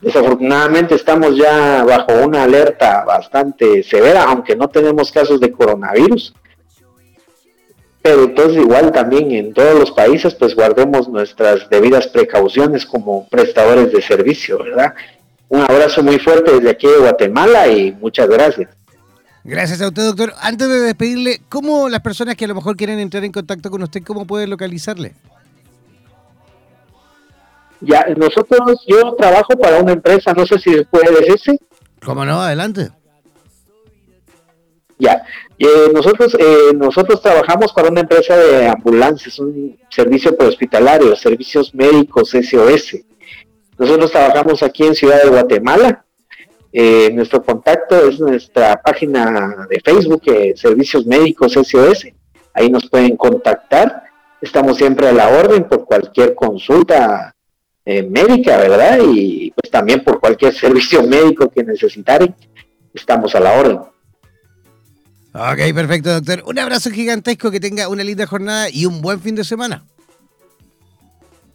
Desafortunadamente estamos ya bajo una alerta bastante severa, aunque no tenemos casos de coronavirus. Pero entonces igual también en todos los países pues guardemos nuestras debidas precauciones como prestadores de servicio, ¿verdad? Un abrazo muy fuerte desde aquí de Guatemala y muchas gracias. Gracias a usted, doctor. Antes de despedirle, ¿cómo las personas que a lo mejor quieren entrar en contacto con usted, cómo pueden localizarle? Ya, nosotros, yo trabajo para una empresa, no sé si puede decirse. ¿Cómo no? Adelante. Ya, eh, nosotros eh, nosotros trabajamos para una empresa de ambulancias, un servicio hospitalario, servicios médicos SOS. Nosotros trabajamos aquí en Ciudad de Guatemala. Eh, nuestro contacto es nuestra página de Facebook, eh, Servicios Médicos SOS. Ahí nos pueden contactar. Estamos siempre a la orden por cualquier consulta eh, médica, ¿verdad? Y pues también por cualquier servicio médico que necesitaren, estamos a la orden. Ok, perfecto, doctor. Un abrazo gigantesco, que tenga una linda jornada y un buen fin de semana.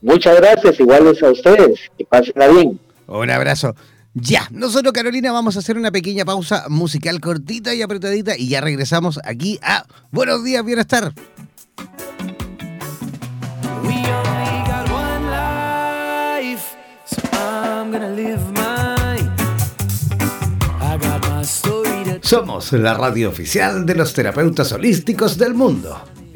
Muchas gracias, iguales a ustedes. Que pasenla bien. Un abrazo. Ya, nosotros Carolina vamos a hacer una pequeña pausa musical cortita y apretadita y ya regresamos aquí a Buenos días, bienestar. Somos la radio oficial de los terapeutas holísticos del mundo.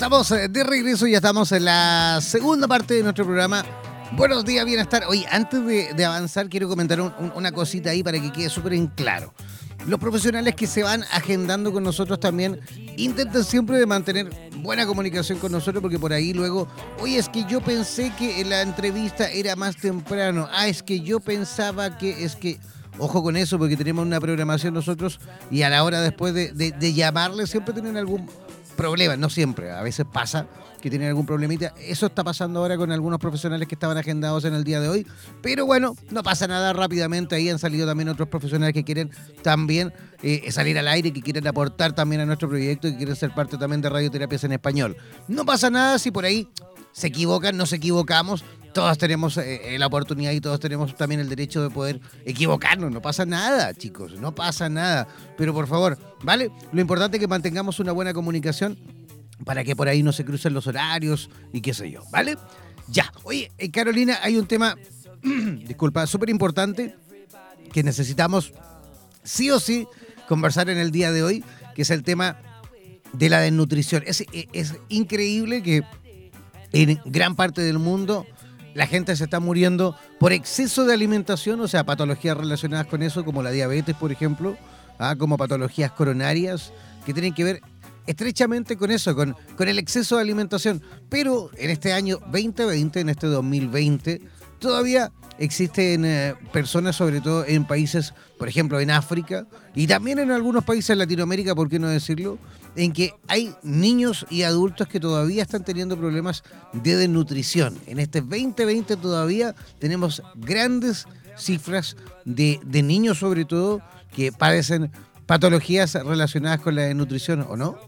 Estamos eh, de regreso, ya estamos en la segunda parte de nuestro programa. Buenos días, bienestar. Oye, antes de, avanzar, quiero comentar una cosita ahí para que quede súper en claro. Los profesionales que se van agendando con nosotros también intentan siempre de mantener buena comunicación con nosotros porque por ahí luego, oye, es que yo pensé que la entrevista era más temprano. Ah, es que yo pensaba que es que... Ojo con eso porque tenemos una programación nosotros y a la hora después de, de llamarle siempre tienen algún problemas, no siempre, a veces pasa que tienen algún problemita. Eso está pasando ahora con algunos profesionales que estaban agendados en el día de hoy. Pero bueno, no pasa nada rápidamente. Ahí han salido también otros profesionales que quieren también eh, salir al aire, que quieren aportar también a nuestro proyecto y que quieren ser parte también de Radioterapias en Español. No pasa nada si por ahí se equivocan, nos equivocamos. Todos tenemos eh, la oportunidad y todos tenemos también el derecho de poder equivocarnos. No pasa nada, chicos, no pasa nada. Pero por favor, ¿vale? Lo importante es que mantengamos una buena comunicación para que por ahí no se crucen los horarios y qué sé yo, ¿vale? Ya. Oye, eh, Carolina, hay un tema, disculpa, súper importante que necesitamos sí o sí conversar en el día de hoy, que es el tema de la desnutrición. Es, es increíble que en gran parte del mundo la gente se está muriendo por exceso de alimentación, o sea, patologías relacionadas con eso, como la diabetes, por ejemplo, ¿ah? como patologías coronarias, que tienen que ver estrechamente con eso, con, el exceso de alimentación. Pero en este año 2020, en este 2020, todavía existen eh, personas, sobre todo en países, por ejemplo, en África y también en algunos países de Latinoamérica, ¿por qué no decirlo? En que hay niños y adultos que todavía están teniendo problemas de desnutrición. En este 2020 todavía tenemos grandes cifras de, niños, sobre todo, que padecen patologías relacionadas con la desnutrición, ¿o no?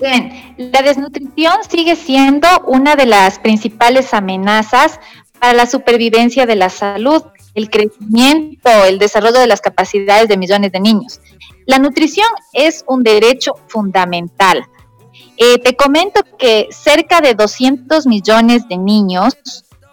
Bien, la desnutrición sigue siendo una de las principales amenazas para la supervivencia de la salud, el crecimiento, el desarrollo de las capacidades de millones de niños. La nutrición es un derecho fundamental. Eh, te comento que cerca de 200 millones de niños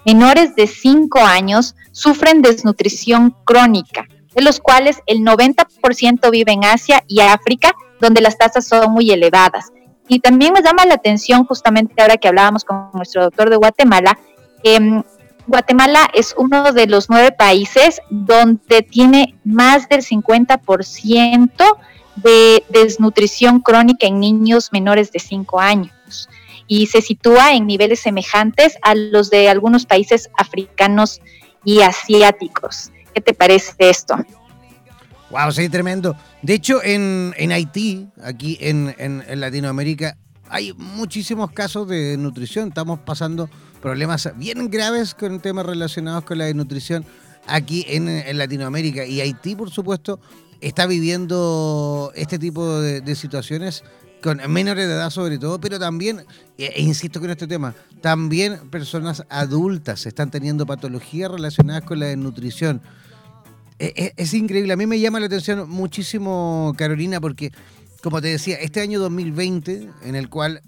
menores de 5 años sufren desnutrición crónica, de los cuales el 90% vive en Asia y África, donde las tasas son muy elevadas. Y también me llama la atención, justamente ahora que hablábamos con nuestro doctor de Guatemala, que Guatemala es uno de los nueve países donde tiene más del 50% de desnutrición crónica en niños menores de 5 años y se sitúa en niveles semejantes a los de algunos países africanos y asiáticos. ¿Qué te parece esto? Wow, sí, tremendo. De hecho, en, Haití, aquí en, Latinoamérica, hay muchísimos casos de nutrición. Estamos pasando problemas bien graves con temas relacionados con la desnutrición aquí en, Latinoamérica. Y Haití, por supuesto, está viviendo este tipo de, situaciones con menores de edad sobre todo, pero también, e, e insisto con este tema, también personas adultas están teniendo patologías relacionadas con la desnutrición. E, e, es, increíble. A mí me llama la atención muchísimo, Carolina, porque, como te decía, este año 2020, en el cual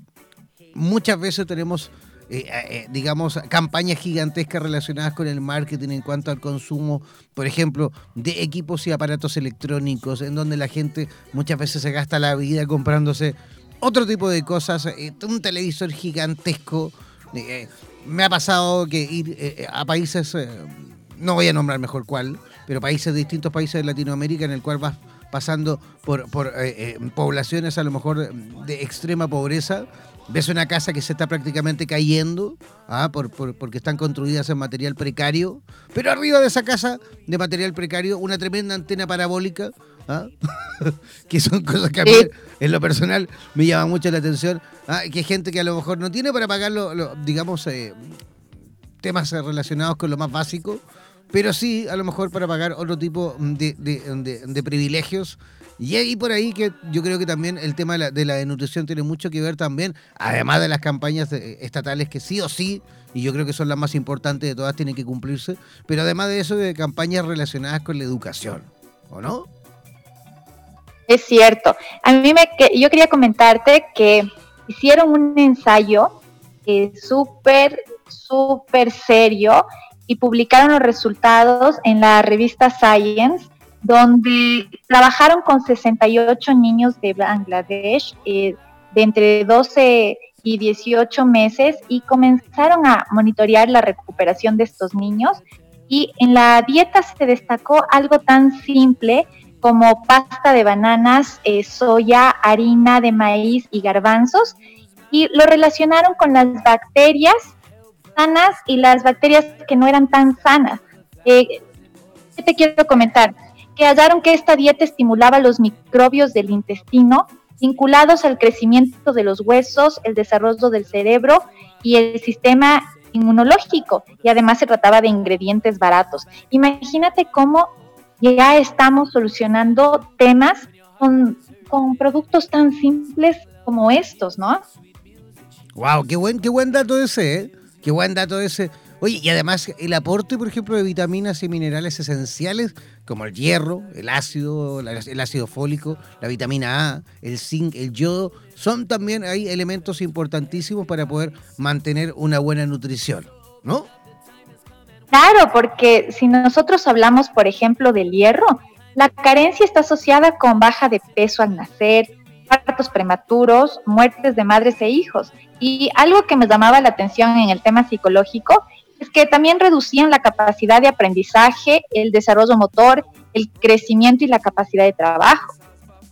muchas veces tenemos, eh, eh, digamos, campañas gigantescas relacionadas con el marketing en cuanto al consumo, por ejemplo, de equipos y aparatos electrónicos, en donde la gente muchas veces se gasta la vida comprándose otro tipo de cosas, eh, un televisor gigantesco. me ha pasado que ir a países, no voy a nombrar mejor cuál, pero países, distintos países de Latinoamérica en el cual vas pasando por, eh, eh, poblaciones a lo mejor de extrema pobreza, ves una casa que se está prácticamente cayendo, ¿ah? por, porque están construidas en material precario, pero arriba de esa casa de material precario una tremenda antena parabólica, ¿ah? que son cosas que a mí en lo personal me llama mucho la atención, ¿ah? que hay gente que a lo mejor no tiene para pagar, digamos, eh, temas relacionados con lo más básico, pero sí, a lo mejor para pagar otro tipo de, privilegios. Y ahí por ahí que yo creo que también el tema de la, de tiene mucho que ver también, además de las campañas estatales que sí o sí, y yo creo que son las más importantes de todas, tienen que cumplirse, pero además de eso, de campañas relacionadas con la educación, ¿o no? Es cierto. A mí me, yo quería comentarte que hicieron un ensayo eh, súper, súper serio y publicaron los resultados en la revista Science, donde trabajaron con 68 niños de Bangladesh eh, de entre 12 y 18 meses y comenzaron a monitorear la recuperación de estos niños. Y en la dieta se destacó algo tan simple como pasta de bananas, eh, soya, harina de maíz y garbanzos, y lo relacionaron con las bacterias y las bacterias que no eran tan sanas. Eh, ¿Qué te quiero comentar? Que hallaron que esta dieta estimulaba los microbios del intestino vinculados al crecimiento de los huesos, el desarrollo del cerebro y el sistema inmunológico. Y además se trataba de ingredientes baratos. Imagínate cómo ya estamos solucionando temas con, con productos tan simples como estos, ¿no? Wow, qué buen, qué buen dato ese, ¿eh? Qué buen dato ese. Oye, y además el aporte, por ejemplo, de vitaminas y minerales esenciales como el hierro, el ácido, el ácido fólico, la vitamina A, el zinc, el yodo, son también hay elementos importantísimos para poder mantener una buena nutrición, ¿no? Claro, porque si nosotros hablamos, por ejemplo, del hierro, la carencia está asociada con baja de peso al nacer, partos prematuros, muertes de madres e hijos. Y algo que me llamaba la atención en el tema psicológico es que también reducían la capacidad de aprendizaje, el desarrollo motor, el crecimiento y la capacidad de trabajo.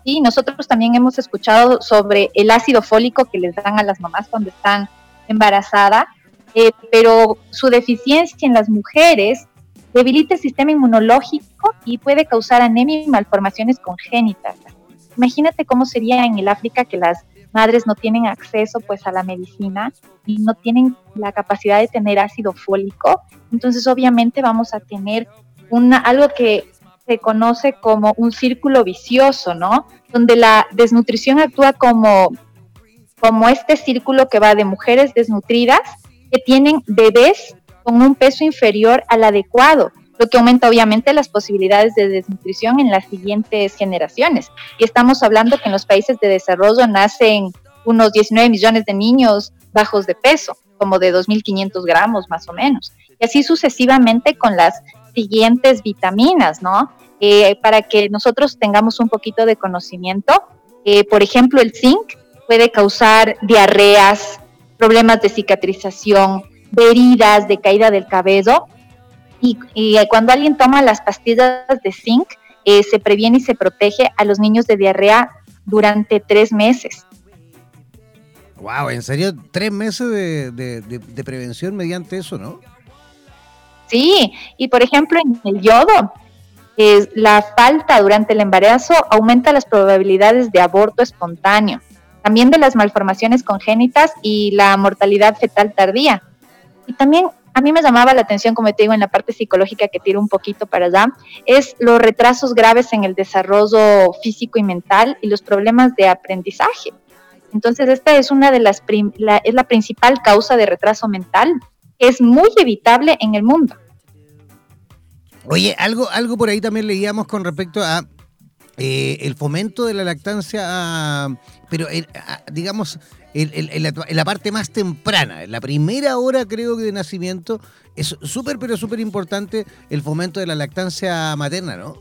Y nosotros también hemos escuchado sobre el ácido fólico que les dan a las mamás cuando están embarazadas, eh, pero su deficiencia en las mujeres debilita el sistema inmunológico y puede causar anemia y malformaciones congénitas. Imagínate cómo sería en el África que las madres no tienen acceso pues a la medicina y no tienen la capacidad de tener ácido fólico, entonces obviamente vamos a tener una, algo que se conoce como un círculo vicioso, ¿no? Donde la desnutrición actúa como, como este círculo que va de mujeres desnutridas que tienen bebés con un peso inferior al adecuado lo que aumenta obviamente las posibilidades de desnutrición en las siguientes generaciones. Y estamos hablando que en los países de desarrollo nacen unos 19 millones de niños bajos de peso, como de 2.500 gramos más o menos. Y así sucesivamente con las siguientes vitaminas, ¿no? Eh, para que nosotros tengamos un poquito de conocimiento. Eh, por ejemplo, el zinc puede causar diarreas, problemas de cicatrización, heridas, de caída del cabello y, cuando alguien toma las pastillas de zinc, eh, se previene y se protege a los niños de diarrea durante tres meses. Wow, ¿en serio? ¿Tres meses de, prevención mediante eso, no? Sí, y por ejemplo en el yodo, la falta durante el embarazo aumenta las probabilidades de aborto espontáneo, también de las malformaciones congénitas y la mortalidad fetal tardía. Y también a mí me llamaba la atención, como te digo, en la parte psicológica que tiro un poquito para allá, es los retrasos graves en el desarrollo físico y mental y los problemas de aprendizaje. Entonces, esta es una de las la, es la principal causa de retraso mental, es muy evitable en el mundo. Oye, algo, algo por ahí también leíamos con respecto a eh, el fomento de la lactancia, pero digamos, en, la, parte más temprana, la primera hora creo que de nacimiento, es súper, pero súper importante el fomento de la lactancia materna, ¿no?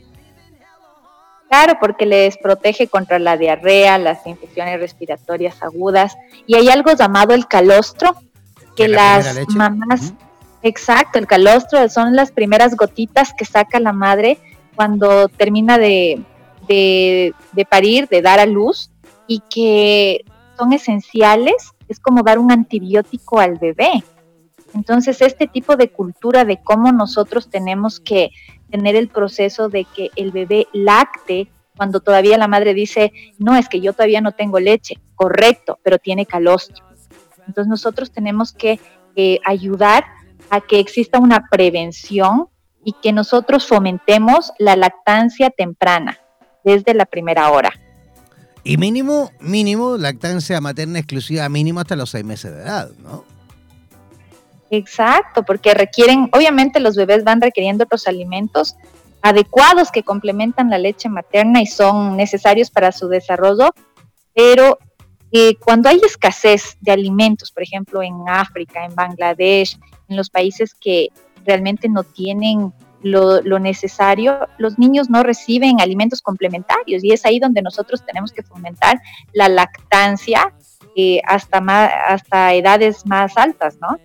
Claro, porque les protege contra la diarrea, las infecciones respiratorias agudas y hay algo llamado el calostro, que las mamás, exacto, el calostro son las primeras gotitas que saca la madre cuando termina de, de, parir, de dar a luz y que son esenciales, es como dar un antibiótico al bebé. Entonces, este tipo de cultura de cómo nosotros tenemos que tener el proceso de que el bebé lacte cuando todavía la madre dice, no, es que yo todavía no tengo leche, correcto, pero tiene calostro. Entonces nosotros tenemos que eh, ayudar a que exista una prevención y que nosotros fomentemos la lactancia temprana desde la primera hora. Y mínimo, mínimo, lactancia materna exclusiva, mínimo hasta los seis meses de edad, ¿no? Exacto, porque requieren, obviamente los bebés van requiriendo otros alimentos adecuados que complementan la leche materna y son necesarios para su desarrollo, pero eh, cuando hay escasez de alimentos, por ejemplo en África, en Bangladesh, en los países que realmente no tienen lo, necesario, los niños no reciben alimentos complementarios y es ahí donde nosotros tenemos que fomentar la lactancia eh, hasta, hasta edades más altas, ¿no?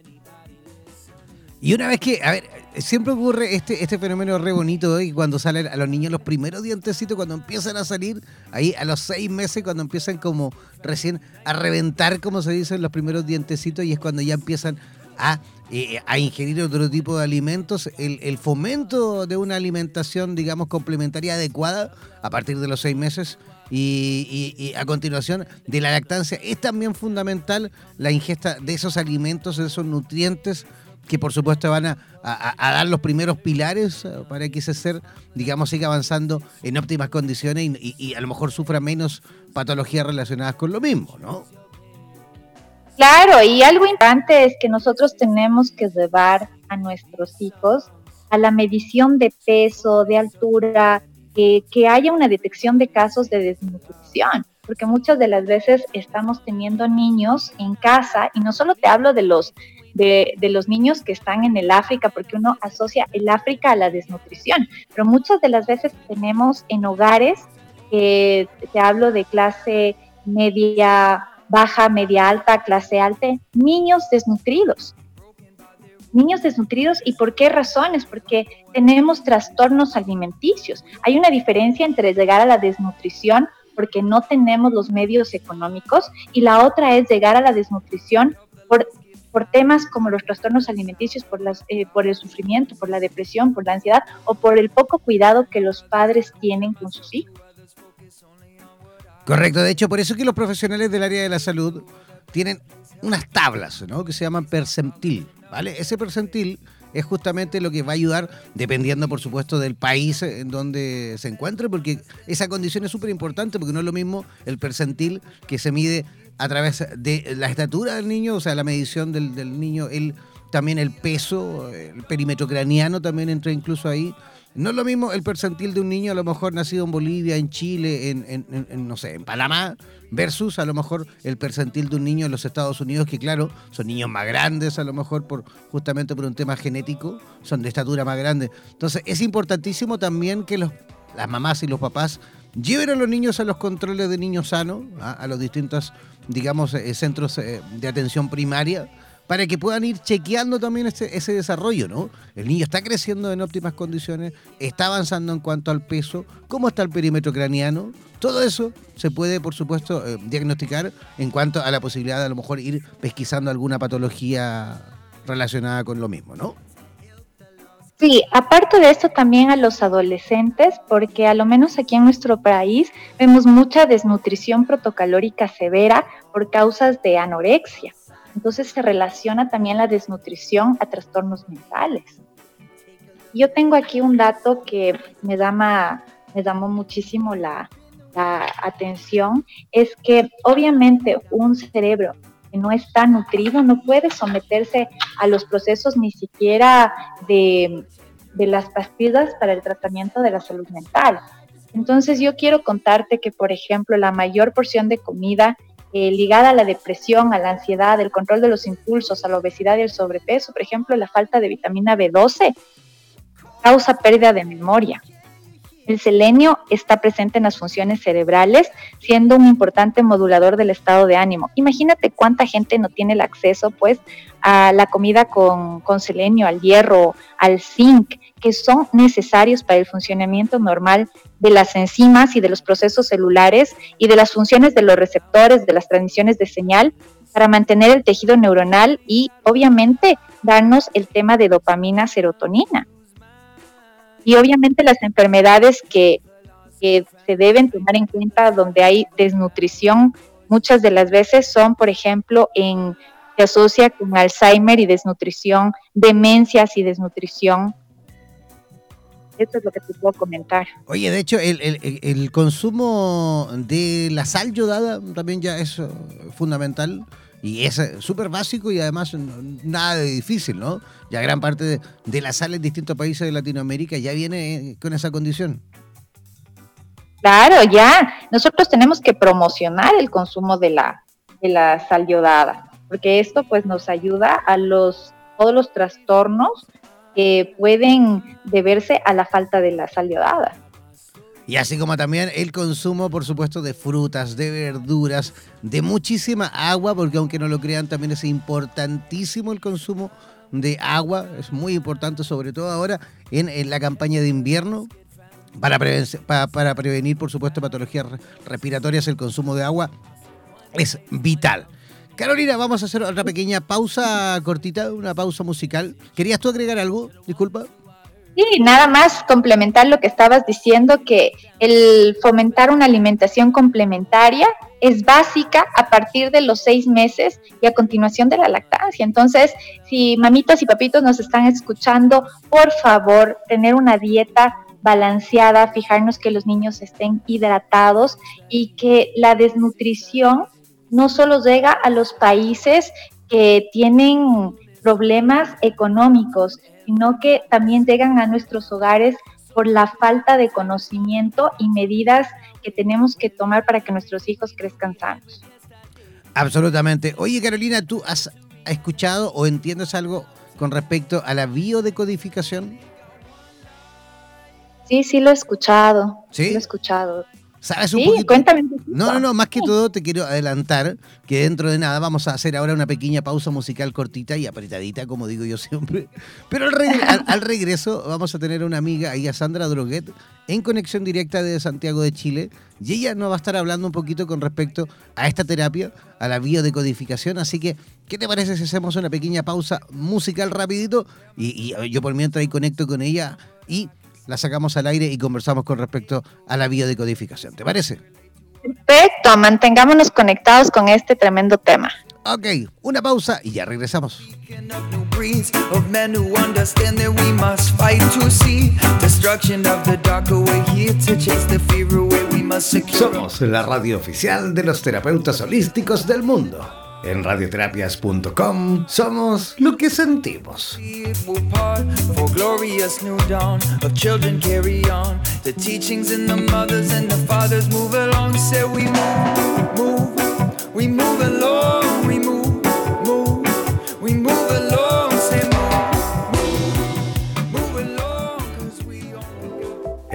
Y una vez que, a ver, siempre ocurre este, este fenómeno re bonito y cuando salen a los niños los primeros dientecitos, cuando empiezan a salir, ahí a los seis meses, cuando empiezan como recién a reventar, como se dice, los primeros dientecitos, y es cuando ya empiezan a eh, a ingerir otro tipo de alimentos, el, fomento de una alimentación, digamos, complementaria adecuada a partir de los seis meses y, a continuación de la lactancia, es también fundamental la ingesta de esos alimentos, de esos nutrientes que por supuesto van a, dar los primeros pilares eh, para que ese ser, digamos, siga avanzando en óptimas condiciones y, y a lo mejor sufra menos patologías relacionadas con lo mismo, ¿no? Claro, y algo importante es que nosotros tenemos que llevar a nuestros hijos a la medición de peso, de altura, que haya una detección de casos de desnutrición, porque muchas de las veces estamos teniendo niños en casa, y no solo te hablo de los, de, de los niños que están en el África, porque uno asocia el África a la desnutrición, pero muchas de las veces tenemos en hogares, que te hablo de clase media baja, media alta, clase alta, niños desnutridos. Niños desnutridos y por qué razones? Porque tenemos trastornos alimenticios. Hay una diferencia entre llegar a la desnutrición porque no tenemos los medios económicos y la otra es llegar a la desnutrición por, por temas como los trastornos alimenticios, por, las, eh, por el sufrimiento, por la depresión, por la ansiedad o por el poco cuidado que los padres tienen con sus hijos. Correcto, de hecho, por eso que los profesionales del área de la salud tienen unas tablas, ¿no? Que se llaman percentil, ¿vale? Ese percentil es justamente lo que va a ayudar, dependiendo, por supuesto, del país en donde se encuentre, porque esa condición es súper importante, porque no es lo mismo el percentil que se mide a través de la estatura del niño, o sea, la medición del, del niño, el, también el peso, el perímetro craneano también entra incluso ahí. No es lo mismo el percentil de un niño a lo mejor nacido en Bolivia, en Chile, en, no sé, en Panamá, versus a lo mejor el percentil de un niño en los Estados Unidos, que claro, son niños más grandes a lo mejor por justamente por un tema genético, son de estatura más grande. Entonces es importantísimo también que los, las mamás y los papás lleven a los niños a los controles de niños sanos, ¿ah? a los distintos, digamos, eh, centros eh, de atención primaria para que puedan ir chequeando también ese, ese, desarrollo, ¿no? El niño está creciendo en óptimas condiciones, está avanzando en cuanto al peso, cómo está el perímetro craneano, todo eso se puede, por supuesto, eh, diagnosticar en cuanto a la posibilidad de a lo mejor ir pesquisando alguna patología relacionada con lo mismo, ¿no? Sí, aparte de esto también a los adolescentes, porque a lo menos aquí en nuestro país vemos mucha desnutrición protocalórica severa por causas de anorexia. Entonces se relaciona también la desnutrición a trastornos mentales. Yo tengo aquí un dato que me, llama, me llamó muchísimo la, atención, es que obviamente un cerebro que no está nutrido no puede someterse a los procesos ni siquiera de, de las pastillas para el tratamiento de la salud mental. Entonces yo quiero contarte que, por ejemplo, la mayor porción de comida eh, ligada a la depresión, a la ansiedad, el control de los impulsos, a la obesidad y el sobrepeso, por ejemplo, la falta de vitamina B12 causa pérdida de memoria. El selenio está presente en las funciones cerebrales, siendo un importante modulador del estado de ánimo. Imagínate cuánta gente no tiene el acceso, pues, a la comida con, con selenio, al hierro, al zinc, que son necesarios para el funcionamiento normal de las enzimas y de los procesos celulares y de las funciones de los receptores, de las transmisiones de señal, para mantener el tejido neuronal y obviamente darnos el tema de dopamina, serotonina. Y obviamente las enfermedades que, que se deben tomar en cuenta donde hay desnutrición, muchas de las veces son, por ejemplo, en se asocia con Alzheimer y desnutrición, demencias y desnutrición, eso es lo que te puedo comentar. Oye, de hecho, el, consumo de la sal yodada también ya es uh, fundamental y es uh, súper básico y además nada de difícil, ¿no? Ya gran parte de, la sal en distintos países de Latinoamérica ya viene eh, con esa condición. Claro, ya. Nosotros tenemos que promocionar el consumo de la, de la sal yodada, porque esto pues nos ayuda a los todos los trastornos que pueden deberse a la falta de la sal iodada. Y así como también el consumo, por supuesto, de frutas, de verduras, de muchísima agua, porque aunque no lo crean, también es importantísimo el consumo de agua, es muy importante, sobre todo ahora en, la campaña de invierno, para, para prevenir, por supuesto, patologías respiratorias, el consumo de agua es vital. Carolina, vamos a hacer otra pequeña pausa cortita, una pausa musical. ¿Querías tú agregar algo? Disculpa. Sí, nada más complementar lo que estabas diciendo, que el fomentar una alimentación complementaria es básica a partir de los seis meses y a continuación de la lactancia. Entonces, si mamitas y papitos nos están escuchando, por favor, tener una dieta balanceada, fijarnos que los niños estén hidratados y que la desnutrición no solo llega a los países que tienen problemas económicos, sino que también llegan a nuestros hogares por la falta de conocimiento y medidas que tenemos que tomar para que nuestros hijos crezcan sanos. Absolutamente. Oye, Carolina, ¿tú has escuchado o entiendes algo con respecto a la biodecodificación? Sí, sí lo he escuchado. Sí, lo he escuchado. ¿Sabes un sí, cuéntame. No, no, no, más que todo te quiero adelantar que dentro de nada vamos a hacer ahora una pequeña pausa musical cortita y apretadita, como digo yo siempre. Pero al, regreso vamos a tener una amiga, ahí a Sandra Droguet, en conexión directa de Santiago de Chile. Y ella nos va a estar hablando un poquito con respecto a esta terapia, a la biodecodificación. Así que, ¿qué te parece si hacemos una pequeña pausa musical rapidito? Y, y yo por mientras ahí conecto con ella y la sacamos al aire y conversamos con respecto a la biodecodificación. ¿Te parece? Perfecto, mantengámonos conectados con este tremendo tema. Ok, una pausa y ya regresamos. Somos la radio oficial de los terapeutas holísticos del mundo. En radioterapias.com somos lo que sentimos. We move along, we move,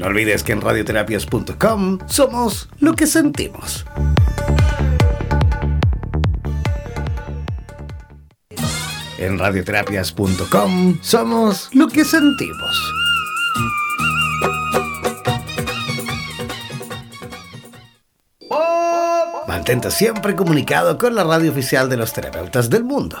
No olvides que en radioterapias.com somos lo que sentimos. En radioterapias.com somos lo que sentimos. Mantente siempre comunicado con la radio oficial de los terapeutas del mundo.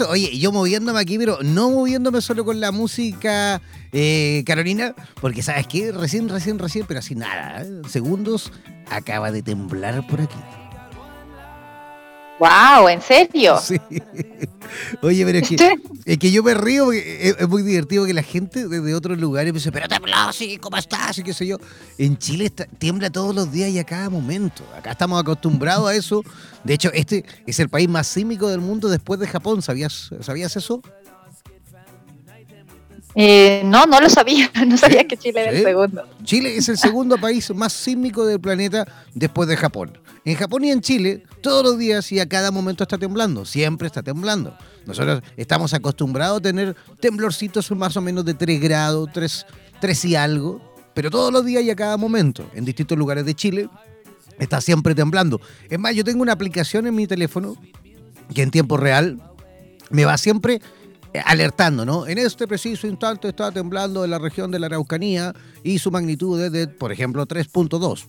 Oye, yo moviéndome aquí, pero no moviéndome solo con la música, eh, Carolina, porque sabes qué, recién, recién, recién, pero así nada, ¿eh? segundos, acaba de temblar por aquí. ¡Wow! ¿En serio? Sí. Oye, pero es que, es que yo me río porque es, es muy divertido que la gente desde otros lugares me dice, pero tembló, ¿cómo estás? Y qué sé yo. En Chile está- tiembla todos los días y a cada momento. Acá estamos acostumbrados a eso. De hecho, este es el país más sísmico del mundo después de Japón. ¿Sabías, ¿sabías eso? Eh, no, no lo sabía. No sabía que Chile era el segundo. Chile es el segundo país más sísmico del planeta después de Japón. En Japón y en Chile, todos los días y a cada momento está temblando, siempre está temblando. Nosotros estamos acostumbrados a tener temblorcitos más o menos de 3 grados, 3, 3 y algo, pero todos los días y a cada momento, en distintos lugares de Chile, está siempre temblando. Es más, yo tengo una aplicación en mi teléfono que en tiempo real me va siempre alertando, ¿no? En este preciso instante está temblando en la región de la Araucanía y su magnitud es de, por ejemplo, 3.2.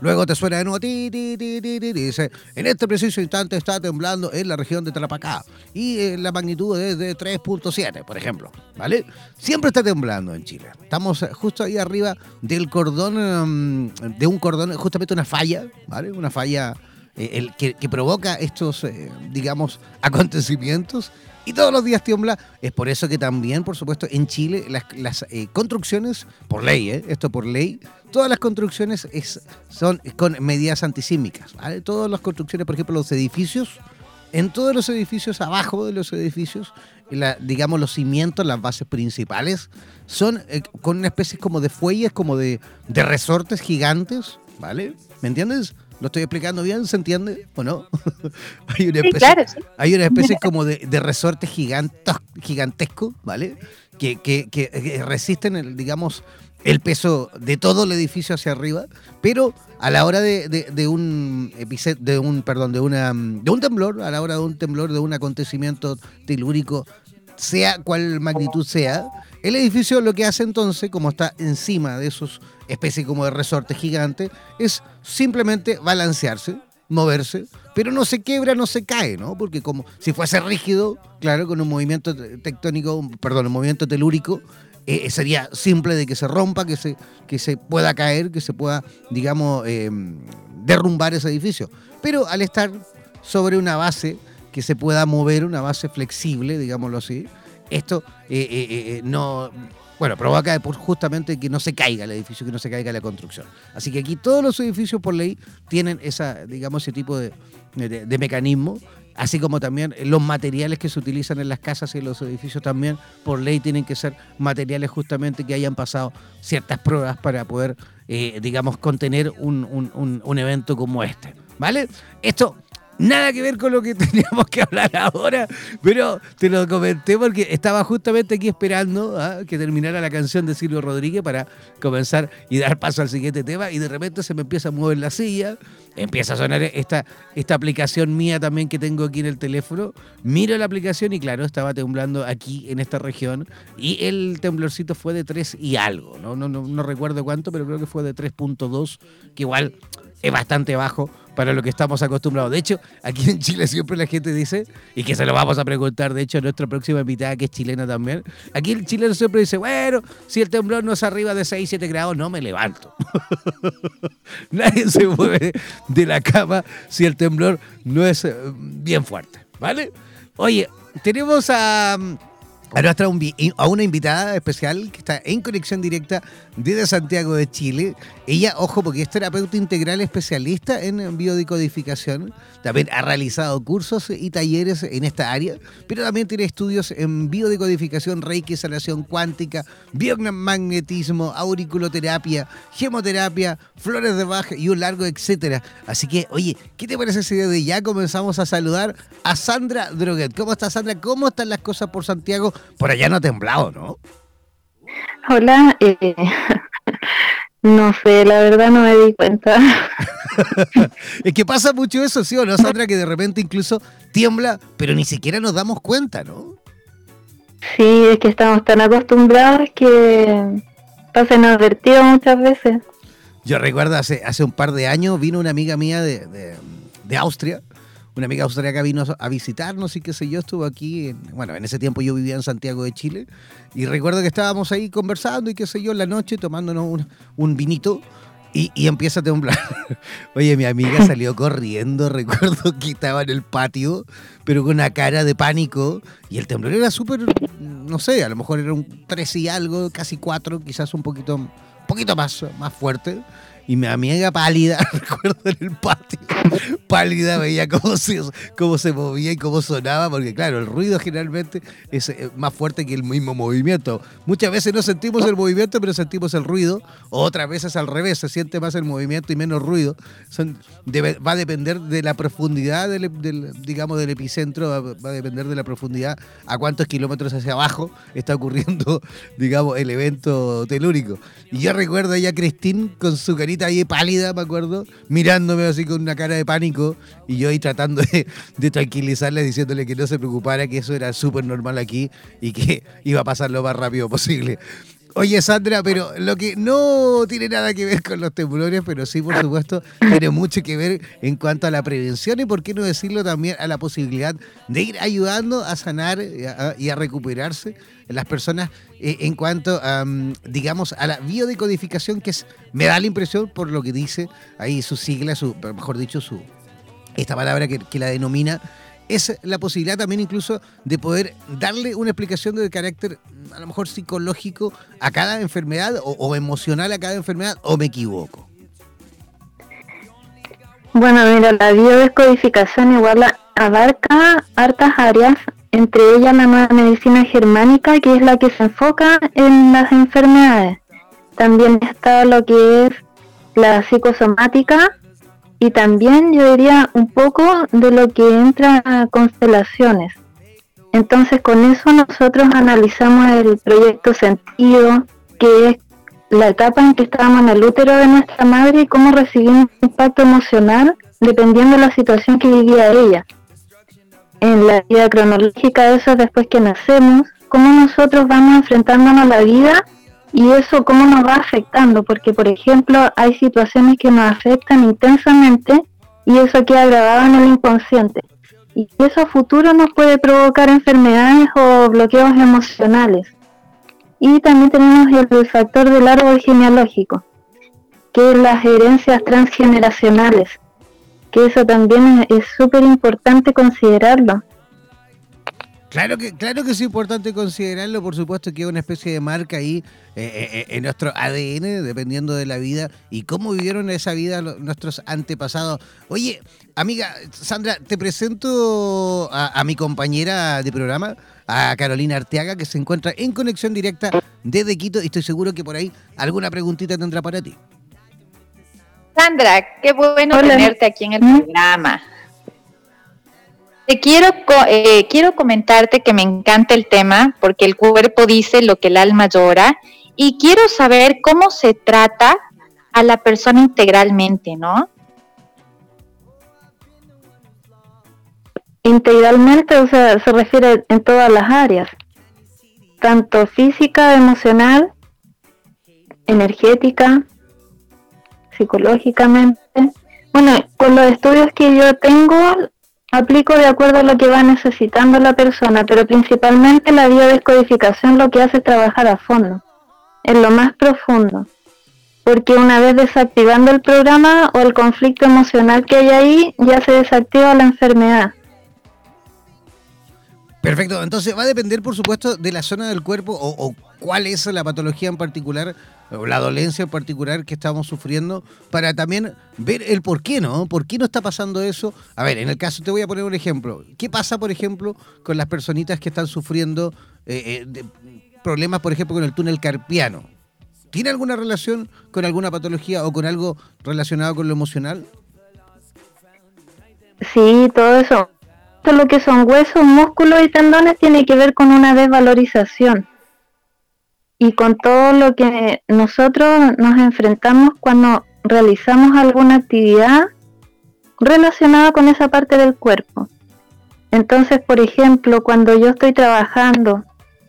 Luego te suena de nuevo, ti, ti, ti, ti, ti, dice, en este preciso instante está temblando en la región de Tarapacá y eh, la magnitud es de 3.7, por ejemplo, ¿vale? Siempre está temblando en Chile. Estamos eh, justo ahí arriba del cordón, mm, de un cordón, justamente una falla, ¿vale? Una falla eh, el, que, que provoca estos, eh, digamos, acontecimientos y todos los días tiembla. Es por eso que también, por supuesto, en Chile las, eh, construcciones, por ley, ¿eh? esto por ley, todas las construcciones es, son con medidas antisísmicas. Todas las construcciones, por ejemplo, los edificios, en todos los edificios, abajo de los edificios, digamos, los cimientos, las bases principales, son eh, con una especie como de fuelles, como de, de resortes gigantes, ¿vale? ¿Me entiendes? ¿Lo estoy explicando bien? ¿Se entiende o no? Hay una Sí, especie, claro, sí. hay una especie como de, de resorte gigantos, gigantesco, ¿vale? Que, que- que- que resisten, el, digamos, el peso de todo el edificio hacia arriba, pero a la hora de, de- de un de un, perdón, de una de un temblor, a la hora de un temblor, de un acontecimiento telúrico, sea cual magnitud sea, el edificio lo que hace entonces, como está encima de esos especies como de resorte gigante, es simplemente balancearse, moverse, pero no se quiebra, no se cae, ¿no? Porque como si fuese rígido, claro, con un movimiento te- tectónico, perdón, un movimiento telúrico, eh, sería simple de que se rompa, que se, que se pueda caer, que se pueda, digamos, eh, derrumbar ese edificio. Pero al estar sobre una base que se pueda mover, una base flexible, digámoslo así, esto eh, eh, eh, no, bueno, provoca justamente que no se caiga el edificio, que no se caiga la construcción. Así que aquí todos los edificios por ley tienen esa, digamos, ese tipo de, de- mecanismo, así como también los materiales que se utilizan en las casas y en los edificios también por ley tienen que ser materiales justamente que hayan pasado ciertas pruebas para poder, eh, digamos, contener un, un- un- un evento como este. ¿Vale? Esto Nada que ver con lo que teníamos que hablar ahora, pero te lo comenté porque estaba justamente aquí esperando ¿ah? que terminara la canción de Silvio Rodríguez para comenzar y dar paso al siguiente tema y de repente se me empieza a mover la silla, empieza a sonar esta, esta aplicación mía también que tengo aquí en el teléfono, miro la aplicación y claro, estaba temblando aquí en esta región y el temblorcito fue de 3 y algo, no, no, no, recuerdo cuánto, pero creo que fue de 3.2, que igual es bastante bajo para lo que estamos acostumbrados. De hecho, aquí en Chile siempre la gente dice, y que se lo vamos a preguntar, de hecho, a nuestra próxima invitada, que es chilena también, aquí el chileno siempre dice, bueno, si el temblor no es arriba de 6, 7 grados, no me levanto. Nadie se mueve de la cama si el temblor no es eh, bien fuerte, ¿vale? Oye, tenemos a... A, nuestra, a una invitada especial que está en conexión directa desde Santiago de Chile. Ella, ojo, porque es terapeuta integral especialista en biodecodificación. También ha realizado cursos y talleres en esta área, pero también tiene estudios en biodecodificación, reiki, sanación cuántica, biomagnetismo, auriculoterapia, gemoterapia, flores de Bach y un largo etcétera. Así que, oye, ¿qué te parece si desde ya comenzamos a saludar a Sandra Droguet? ¿Cómo estás, Sandra? ¿Cómo están las cosas por Santiago? Por allá no ha temblado, ¿no? Hola, eh, no sé, la verdad no me di cuenta. es que pasa mucho eso, ¿sí o no, Sandra? Que de repente incluso tiembla, pero ni siquiera nos damos cuenta, ¿no? Sí, es que estamos tan acostumbrados que pasa inadvertido muchas veces. Yo recuerdo hace, hace un par de años vino una amiga mía de, de- de Austria, una amiga austriaca vino a visitarnos y qué sé yo, estuvo aquí, bueno, en ese tiempo yo vivía en Santiago de Chile y recuerdo que estábamos ahí conversando y qué sé yo, en la noche tomándonos un, un vinito y, y, empieza a temblar. Oye, mi amiga salió corriendo, recuerdo que estaba en el patio, pero con una cara de pánico. Y el temblor era súper, no sé, a lo mejor era un 3 y algo, casi 4, quizás un poquito, un poquito más, más fuerte. Y mi amiga pálida, recuerdo en el patio, pálida, veía cómo se, cómo se movía y cómo sonaba, porque claro, el ruido generalmente es eh, más fuerte que el mismo movimiento. Muchas veces no sentimos el movimiento, pero sentimos el ruido. Otras veces al revés, se siente más el movimiento y menos ruido. Son, debe, va a depender de la profundidad del, del, digamos, del epicentro, va, va, a depender de la profundidad a cuántos kilómetros hacia abajo está ocurriendo, digamos, el evento telúrico. Y yo recuerdo a ella, Cristín, con su ahí pálida, me acuerdo, mirándome así con una cara de pánico y yo ahí tratando de, de tranquilizarle, diciéndole que no se preocupara, que eso era súper normal aquí y que iba a pasar lo más rápido posible. Oye, Sandra, pero lo que no tiene nada que ver con los temblores, pero sí, por supuesto, tiene mucho que ver en cuanto a la prevención y, por qué no decirlo, también a la posibilidad de ir ayudando a sanar a, y a recuperarse las personas eh, en cuanto, um, digamos, a la biodecodificación, que es, me da la impresión, por lo que dice ahí su sigla, su, mejor dicho, su esta palabra que, que la denomina, es la posibilidad también incluso de poder darle una explicación de carácter a lo mejor psicológico a cada enfermedad o, o emocional a cada enfermedad, o me equivoco. Bueno, mira, la biodescodificación igual abarca hartas áreas, entre ellas la nueva medicina germánica, que es la que se enfoca en las enfermedades. También está lo que es la psicosomática, y también yo diría un poco de lo que entra a constelaciones. Entonces con eso nosotros analizamos el proyecto sentido, que es la etapa en que estábamos en el útero de nuestra madre y cómo recibimos un impacto emocional dependiendo de la situación que vivía ella. En la vida cronológica eso después que nacemos, cómo nosotros vamos enfrentándonos a la vida y eso cómo nos va afectando, porque por ejemplo hay situaciones que nos afectan intensamente y eso queda grabado en el inconsciente. Y eso a futuro nos puede provocar enfermedades o bloqueos emocionales. Y también tenemos el factor del árbol genealógico, que es las herencias transgeneracionales, que eso también es súper importante considerarlo. Claro que, claro que es importante considerarlo, por supuesto que es una especie de marca ahí eh, eh, en nuestro ADN, dependiendo de la vida y cómo vivieron esa vida nuestros antepasados. Oye, amiga Sandra, te presento a mi compañera de programa, a Carolina Arteaga, que se encuentra en conexión directa desde Quito y estoy seguro que por ahí alguna preguntita tendrá para ti. Sandra, qué bueno Hola. tenerte aquí en el programa. Te quiero, eh, quiero comentarte que me encanta el tema porque el cuerpo dice lo que el alma llora y quiero saber cómo se trata a la persona integralmente, ¿no? Integralmente, o sea, se refiere en todas las áreas, tanto física, emocional, energética, psicológicamente. Bueno, con los estudios que yo tengo, aplico de acuerdo a lo que va necesitando la persona, pero principalmente la biodescodificación lo que hace es trabajar a fondo, en lo más profundo. Porque una vez desactivando el programa o el conflicto emocional que hay ahí, ya se desactiva la enfermedad. Perfecto, entonces va a depender por supuesto de la zona del cuerpo o, o cuál es la patología en particular o la dolencia en particular que estamos sufriendo para también ver el por qué, ¿no? ¿Por qué no está pasando eso? A ver, en el caso, te voy a poner un ejemplo. ¿Qué pasa, por ejemplo, con las personitas que están sufriendo eh, eh, problemas, por ejemplo, con el túnel carpiano? ¿Tiene alguna relación con alguna patología o con algo relacionado con lo emocional? Sí, todo eso. Todo lo que son huesos, músculos y tendones tiene que ver con una desvalorización y con todo lo que nosotros nos enfrentamos cuando realizamos alguna actividad relacionada con esa parte del cuerpo. Entonces, por ejemplo, cuando yo estoy trabajando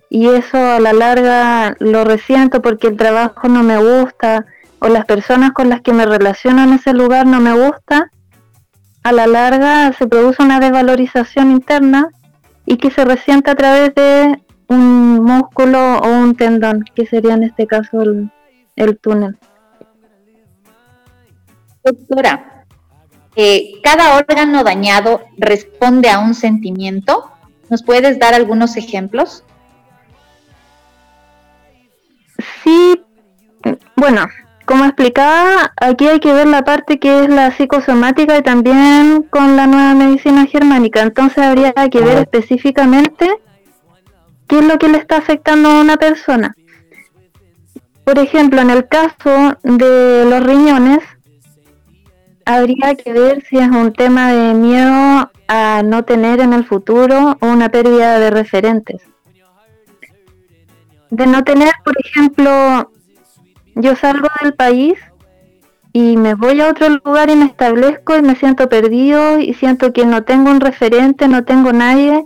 y eso a la larga lo resiento porque el trabajo no me gusta o las personas con las que me relaciono en ese lugar no me gusta, a la larga se produce una desvalorización interna y que se resiente a través de un músculo o un tendón, que sería en este caso el, el túnel. Doctora, eh, ¿cada órgano dañado responde a un sentimiento? ¿Nos puedes dar algunos ejemplos? Sí, bueno, como explicaba, aquí hay que ver la parte que es la psicosomática y también con la nueva medicina germánica. Entonces habría que ver específicamente qué es lo que le está afectando a una persona. Por ejemplo, en el caso de los riñones, habría que ver si es un tema de miedo a no tener en el futuro una pérdida de referentes. De no tener, por ejemplo, yo salgo del país y me voy a otro lugar y me establezco y me siento perdido y siento que no tengo un referente, no tengo nadie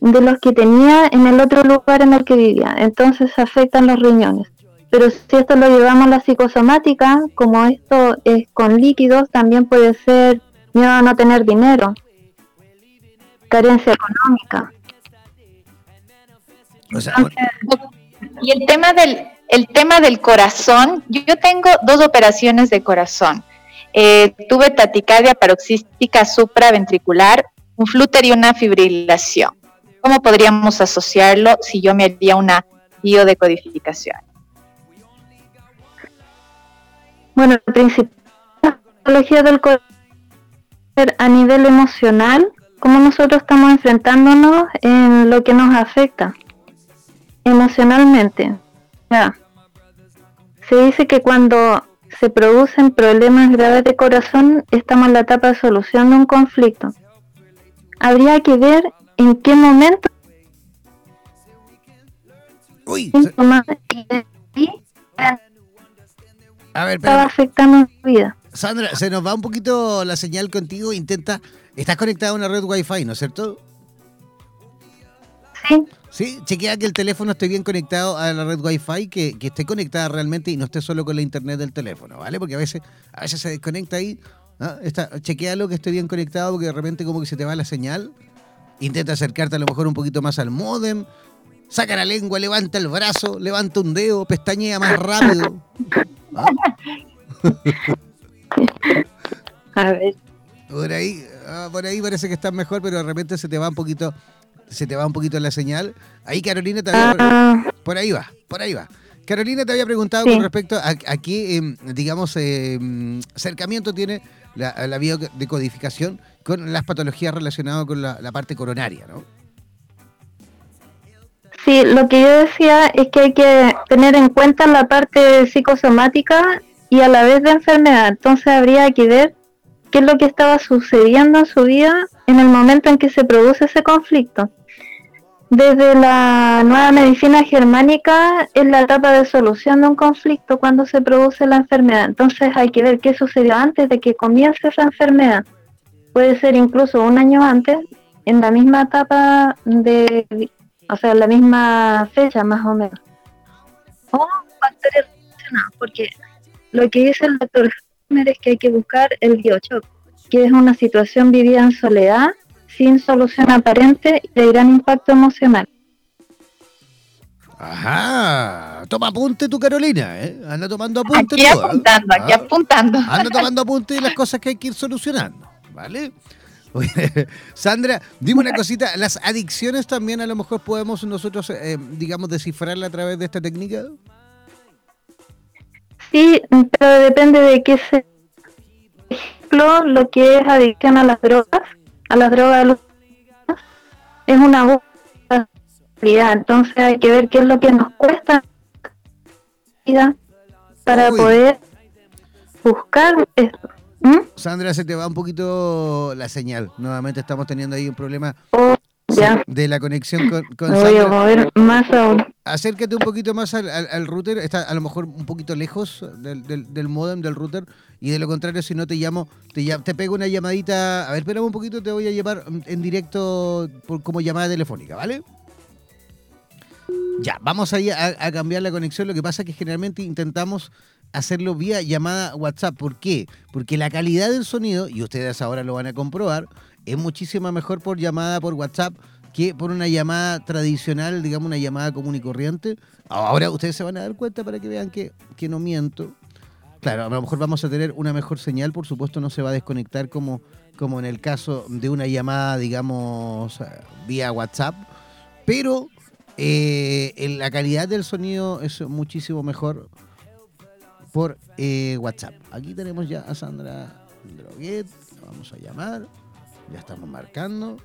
de los que tenía en el otro lugar en el que vivía. Entonces afectan los riñones. Pero si esto lo llevamos a la psicosomática, como esto es con líquidos, también puede ser miedo a no tener dinero, carencia económica. y el tema del el tema del corazón, yo tengo dos operaciones de corazón. Eh, tuve taticardia paroxística supraventricular, un flúter y una fibrilación. ¿Cómo podríamos asociarlo si yo me haría una biodecodificación? Bueno, la principal patología del corazón a nivel emocional, cómo nosotros estamos enfrentándonos en lo que nos afecta emocionalmente. Se dice que cuando se producen problemas graves de corazón, estamos en la etapa de solución de un conflicto. Habría que ver en qué momento Uy, a ver, estaba afectando mi vida. Sandra, se nos va un poquito la señal contigo. Intenta. Estás conectada a una red Wi-Fi, ¿no es cierto? Sí. Sí, chequea que el teléfono esté bien conectado a la red Wi-Fi, que, que, esté conectada realmente y no esté solo con la internet del teléfono, ¿vale? Porque a veces, a veces se desconecta ahí. ¿no? Está, chequealo que esté bien conectado porque de repente como que se te va la señal. Intenta acercarte a lo mejor un poquito más al modem. Saca la lengua, levanta el brazo, levanta un dedo, pestañea más rápido. ¿Ah? A ver. Por ahí, ah, por ahí parece que estás mejor, pero de repente se te va un poquito se te va un poquito la señal. Ahí Carolina te había... Ah. Por ahí va, por ahí va. Carolina te había preguntado con respecto a, qué, em, digamos, em, acercamiento tiene la, la biodecodificación con las patologías relacionadas con la, parte coronaria, ¿no? Sí, lo que yo decía es que hay que tener en cuenta la parte psicosomática y a la vez de enfermedad. Entonces habría que ver qué es lo que estaba sucediendo en su vida en el momento en que se produce ese conflicto. Desde la nueva medicina germánica es la etapa de solución de un conflicto cuando se produce la enfermedad. Entonces hay que ver qué sucedió antes de que comience esa enfermedad. Puede ser incluso un año antes, en la misma etapa de, o sea, en la misma fecha más o menos. O factores relacionados, porque lo que dice el doctor es que hay que buscar el biochoc, que es una situación vivida en soledad sin solución aparente y de gran impacto emocional. Ajá, toma apunte tu Carolina, ¿eh? Anda tomando apunte. Aquí ¿eh? apuntando, aquí ah, apuntando. Anda tomando apunte de las cosas que hay que ir solucionando, ¿vale? Sandra, dime una cosita, ¿las adicciones también a lo mejor podemos nosotros, eh, digamos, descifrarla a través de esta técnica? Sí, pero depende de qué se... Por ejemplo, lo que es adicción a las drogas, a las drogas es una vida, entonces hay que ver qué es lo que nos cuesta vida para poder buscar esto. ¿Mm? Sandra, se te va un poquito la señal. Nuevamente estamos teniendo ahí un problema oh, de la conexión con, con Me voy a mover más aún. Acércate un poquito más al, router. Está a lo mejor un poquito lejos del, del, del modem, del router. Y de lo contrario, si no te llamo, te, te pego una llamadita. A ver, espérame un poquito, te voy a llevar en directo por, como llamada telefónica, ¿vale? Ya, vamos ahí a, cambiar la conexión. Lo que pasa es que generalmente intentamos hacerlo vía llamada WhatsApp. ¿Por qué? Porque la calidad del sonido, y ustedes ahora lo van a comprobar, es muchísimo mejor por llamada por WhatsApp que por una llamada tradicional, digamos una llamada común y corriente. Ahora ustedes se van a dar cuenta para que vean que, que no miento. Claro, a lo mejor vamos a tener una mejor señal, por supuesto no se va a desconectar como, como en el caso de una llamada, digamos, vía WhatsApp, pero eh, la calidad del sonido es muchísimo mejor por eh, WhatsApp. Aquí tenemos ya a Sandra Droguet, vamos a llamar, ya estamos marcando.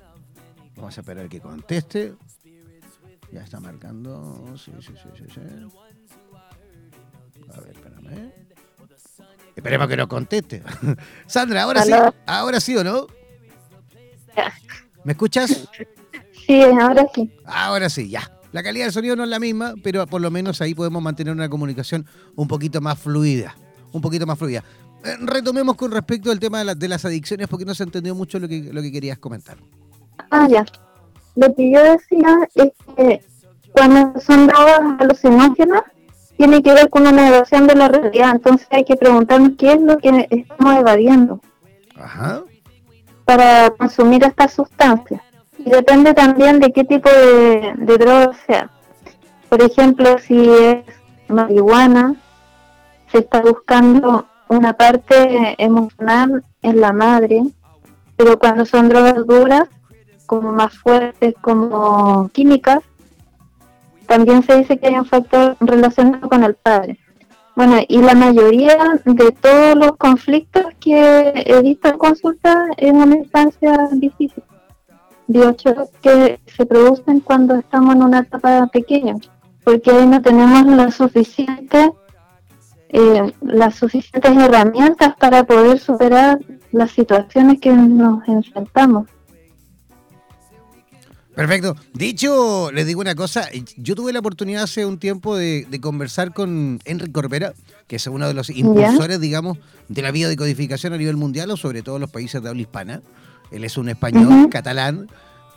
Vamos a esperar que conteste. Ya está marcando. Sí, sí, sí, sí, sí. A ver, espérame. Esperemos que no conteste. Sandra, ahora sí. Ahora sí o no. ¿Me escuchas? Sí, ahora sí. Ahora sí, ya. La calidad del sonido no es la misma, pero por lo menos ahí podemos mantener una comunicación un poquito más fluida. Un poquito más fluida. Eh, retomemos con respecto al tema de, de, las adicciones, porque no se entendió mucho lo que, lo que querías comentar. Ah, ya. Lo que yo decía es que cuando son drogas alucinógenas, tiene que ver con una evasión de la realidad. Entonces hay que preguntarnos qué es lo que estamos evadiendo Ajá. para consumir estas sustancias. Y depende también de qué tipo de, de droga sea. Por ejemplo, si es marihuana, se está buscando una parte emocional en la madre, pero cuando son drogas duras, como más fuertes, como químicas, también se dice que hay un factor relacionado con el padre. Bueno, y la mayoría de todos los conflictos que he visto en consulta en una instancia difícil. De que se producen cuando estamos en una etapa pequeña, porque ahí no tenemos la suficiente, eh, las suficientes herramientas para poder superar las situaciones que nos enfrentamos. Perfecto. Dicho, les digo una cosa, yo tuve la oportunidad hace un tiempo de, conversar con Enrique Corbera, que es uno de los impulsores, digamos, de la biodecodificación a nivel mundial o sobre todo en los países de habla hispana. Él es un español, catalán.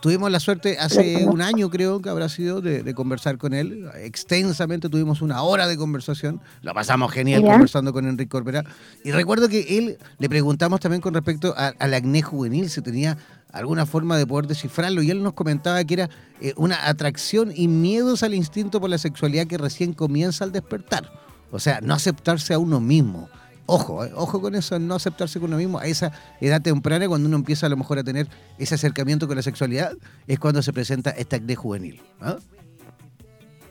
Tuvimos la suerte hace un año, creo que habrá sido, de, conversar con él. Extensamente tuvimos una hora de conversación. Lo pasamos genial conversando con Enrique Corbera. Y recuerdo que él le preguntamos también con respecto al acné juvenil, si tenía alguna forma de poder descifrarlo. Y él nos comentaba que era eh, una atracción y miedos al instinto por la sexualidad que recién comienza al despertar. O sea, no aceptarse a uno mismo. Ojo, eh, ojo con eso, no aceptarse con uno mismo. A esa edad temprana, cuando uno empieza a lo mejor a tener ese acercamiento con la sexualidad, es cuando se presenta este acné juvenil. ¿ah?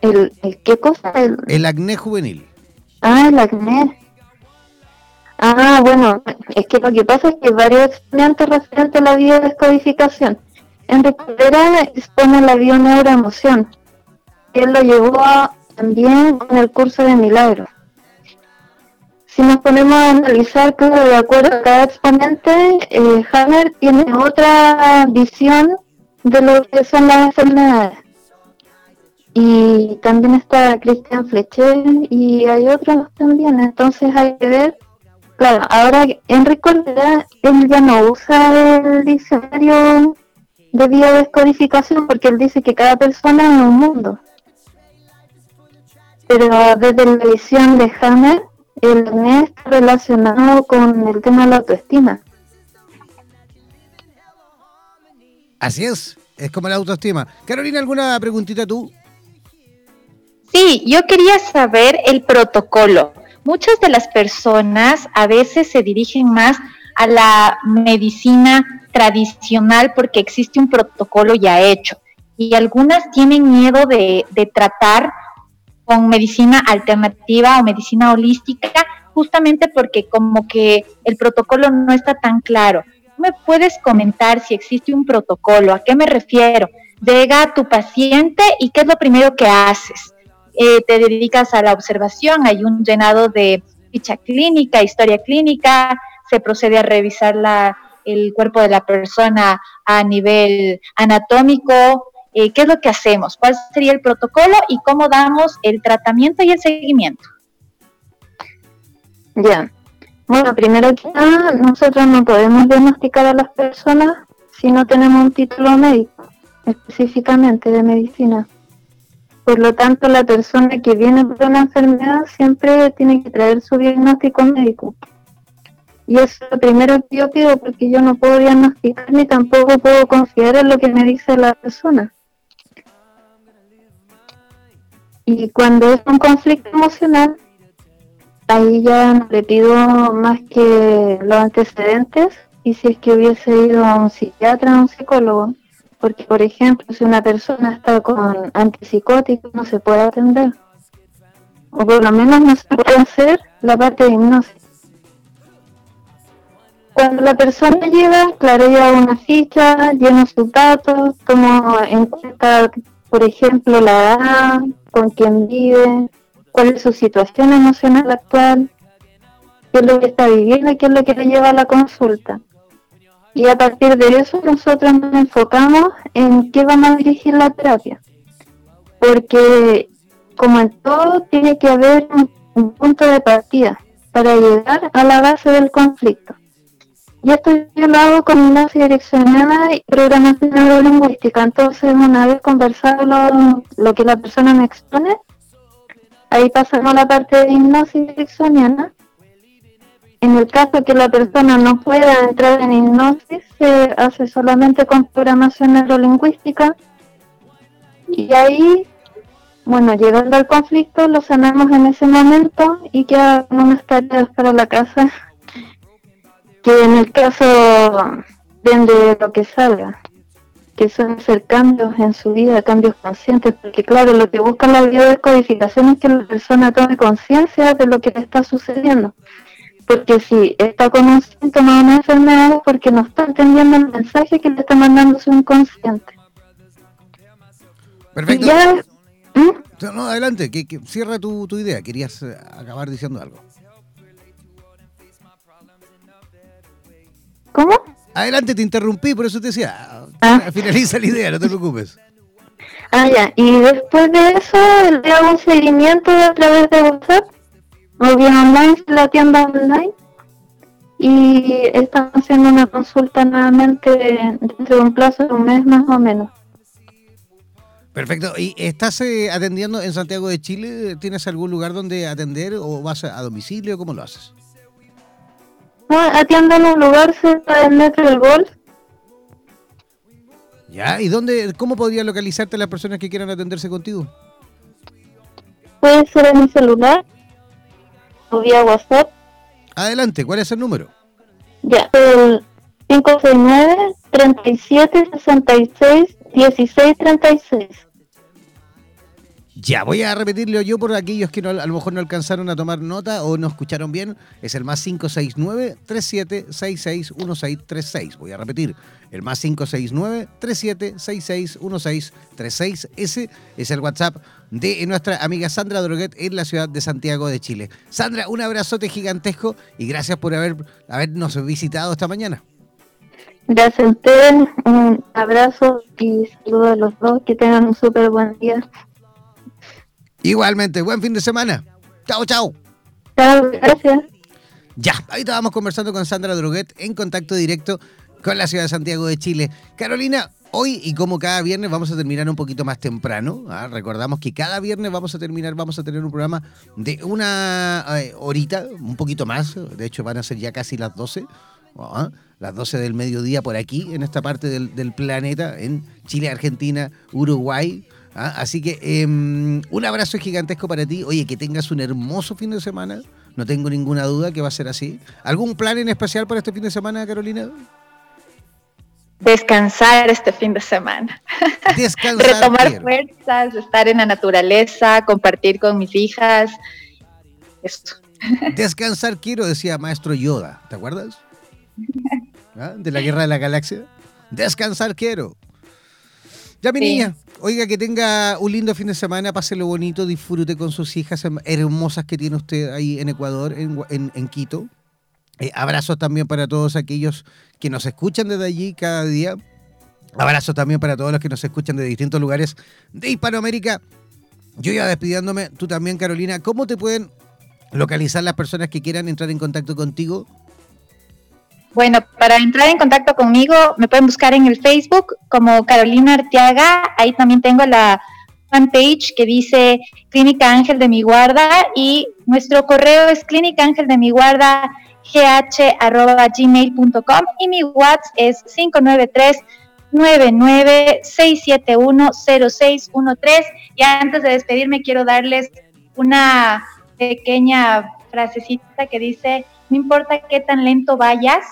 ¿El, qué cosa? El... acné juvenil. Ah, el acné. Ah, bueno, es que lo que pasa es que varios estudiantes referentes a la biodescodificación en Recupera expone la bioneuroemoción. Él lo llevó también en el curso de milagros. Si nos ponemos a analizar, que de acuerdo a cada exponente, eh, Hammer tiene otra visión de lo que son las enfermedades. Y también está Christian Fletcher y hay otros también. Entonces hay que ver Claro, ahora Enrique Cordera, él ya no usa el diccionario de biodescodificación porque él dice que cada persona es un mundo. Pero desde la visión de Hammer, el NES está relacionado con el tema de la autoestima. Así es, es como la autoestima. Carolina, ¿alguna preguntita tú? Sí, yo quería saber el protocolo muchas de las personas a veces se dirigen más a la medicina tradicional porque existe un protocolo ya hecho y algunas tienen miedo de, tratar con medicina alternativa o medicina holística justamente porque como que el protocolo no está tan claro. ¿Me puedes comentar si existe un protocolo? ¿A qué me refiero? Llega tu paciente y qué es lo primero que haces. Eh, te dedicas a la observación, hay un llenado de ficha clínica, historia clínica, se procede a revisar la, el cuerpo de la persona a nivel anatómico, eh, qué es lo que hacemos, cuál sería el protocolo y cómo damos el tratamiento y el seguimiento. Ya, bueno, primero que nada, nosotros no podemos diagnosticar a las personas si no tenemos un título médico, específicamente de medicina. Por lo tanto, la persona que viene por una enfermedad siempre tiene que traer su diagnóstico médico. Y eso es lo primero que yo pido porque yo no puedo diagnosticar ni tampoco puedo confiar en lo que me dice la persona. Y cuando es un conflicto emocional, ahí ya no le pido más que los antecedentes y si es que hubiese ido a un psiquiatra o un psicólogo, porque por ejemplo si una persona está con antipsicóticos no se puede atender, o por lo menos no se puede hacer la parte de hipnosis. Cuando la persona llega, claro, una ficha, llena sus datos, como en cuenta, por ejemplo, la edad, con quién vive, cuál es su situación emocional actual, qué es lo que está viviendo y qué es lo que le lleva a la consulta. Y a partir de eso nosotros nos enfocamos en qué vamos a dirigir la terapia. Porque como en todo tiene que haber un, punto de partida para llegar a la base del conflicto. Yo lo hago con hipnosis direccionada y programación neurolingüística. Entonces, una vez conversado lo, lo que la persona me expone, ahí pasamos a la parte de hipnosis direccionada. En el caso que la persona no pueda entrar en hipnosis, se hace solamente con programación neurolingüística. Y ahí, bueno, llegando al conflicto, lo sanamos en ese momento y quedan unas tareas para la casa que en el caso de lo que salga, que son hacer cambios en su vida, cambios conscientes, porque claro, lo que busca la biodescodificación es que la persona tome conciencia de lo que le está sucediendo. Porque si está con un síntoma de una enfermedad es porque no está entendiendo el mensaje que le está mandando su inconsciente. Perfecto. ¿Mm? No, adelante, que, cierra tu, tu idea. Querías eh, acabar diciendo algo. ¿Cómo? Adelante, te interrumpí, por eso te decía. Ah. Finaliza la idea, no te preocupes. Ah, ya. Y después de eso, le hago un seguimiento a través de WhatsApp o bien online, la tienda online. Y están haciendo una consulta nuevamente dentro de un plazo de un mes más o menos. Perfecto. ¿Y estás eh, atendiendo en Santiago de Chile? ¿Tienes algún lugar donde atender o vas a domicilio? ¿Cómo lo haces? Atiendo en un lugar cerca del metro del Golf. Ya, ¿y dónde, cómo podría localizarte las personas que quieran atenderse contigo? Puede ser en mi celular o vía WhatsApp. Adelante, ¿cuál es el número? Ya, el 569 37 66 16 36. Ya, voy a repetirlo yo por aquellos que a lo mejor no alcanzaron a tomar nota o no escucharon bien. Es el más 569-3766-1636. Voy a repetir, el más 569-3766-1636. Ese es el WhatsApp de nuestra amiga Sandra Droguet en la ciudad de Santiago de Chile. Sandra, un abrazote gigantesco y gracias por haber, habernos visitado esta mañana. Gracias a ustedes, un abrazo y saludos a los dos, que tengan un súper buen día. Igualmente, buen fin de semana. Chao, chao. Chao, gracias. Ya, ahí estábamos conversando con Sandra Droguet en contacto directo con la ciudad de Santiago de Chile. Carolina, hoy y como cada viernes vamos a terminar un poquito más temprano. ¿ah? Recordamos que cada viernes vamos a terminar, vamos a tener un programa de una eh, horita, un poquito más. De hecho, van a ser ya casi las 12. ¿ah? Las 12 del mediodía por aquí, en esta parte del, del planeta, en Chile, Argentina, Uruguay. ¿Ah? Así que em, un abrazo gigantesco para ti. Oye, que tengas un hermoso fin de semana. No tengo ninguna duda que va a ser así. ¿Algún plan en especial para este fin de semana, Carolina? Descansar este fin de semana. Descansar. Retomar fuerzas, estar en la naturaleza, compartir con mis hijas. Esto. Descansar quiero, decía maestro Yoda. ¿Te acuerdas? ¿Ah? De la Guerra de la Galaxia. Descansar quiero. Ya, mi niña, oiga, que tenga un lindo fin de semana, páselo bonito, disfrute con sus hijas hermosas que tiene usted ahí en Ecuador, en, Quito. Eh, abrazos también para todos aquellos que nos escuchan desde allí cada día. Abrazos también para todos los que nos escuchan de distintos lugares de Hispanoamérica. Yo ya despidiéndome, tú también, Carolina, ¿cómo te pueden localizar las personas que quieran entrar en contacto contigo? Bueno, para entrar en contacto conmigo me pueden buscar en el Facebook como Carolina Arteaga. Ahí también tengo la fanpage que dice Clínica Ángel de mi Guarda y nuestro correo es clínica ángel de mi guarda gh.gmail.com y mi WhatsApp es 593 0613 y antes de despedirme quiero darles una pequeña frasecita que dice no importa qué tan lento vayas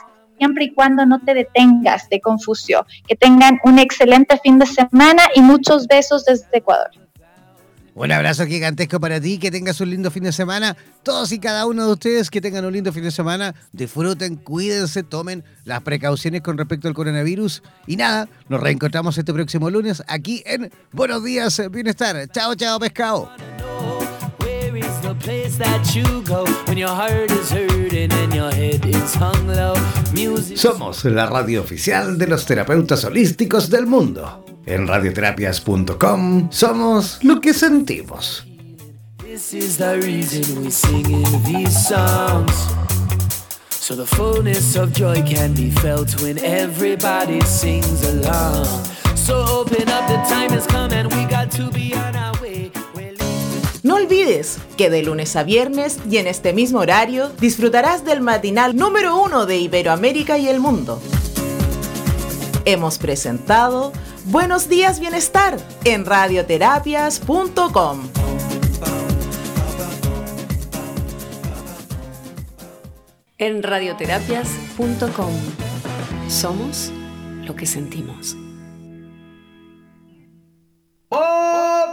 siempre y cuando no te detengas de Confucio. Que tengan un excelente fin de semana y muchos besos desde Ecuador. Un abrazo gigantesco para ti, que tengas un lindo fin de semana. Todos y cada uno de ustedes que tengan un lindo fin de semana, disfruten, cuídense, tomen las precauciones con respecto al coronavirus. Y nada, nos reencontramos este próximo lunes aquí en Buenos Días Bienestar. Chao, chao, pescado. Somos la radio oficial de los terapeutas holísticos del mundo. En radioterapias.com somos lo que sentimos. This is the reason we singing these songs. So the fullness of joy can be felt when everybody sings along. So open up, the time has come and we got to be on our. No olvides que de lunes a viernes y en este mismo horario disfrutarás del matinal número uno de Iberoamérica y el mundo. Hemos presentado Buenos días Bienestar en radioterapias.com. En radioterapias.com somos lo que sentimos.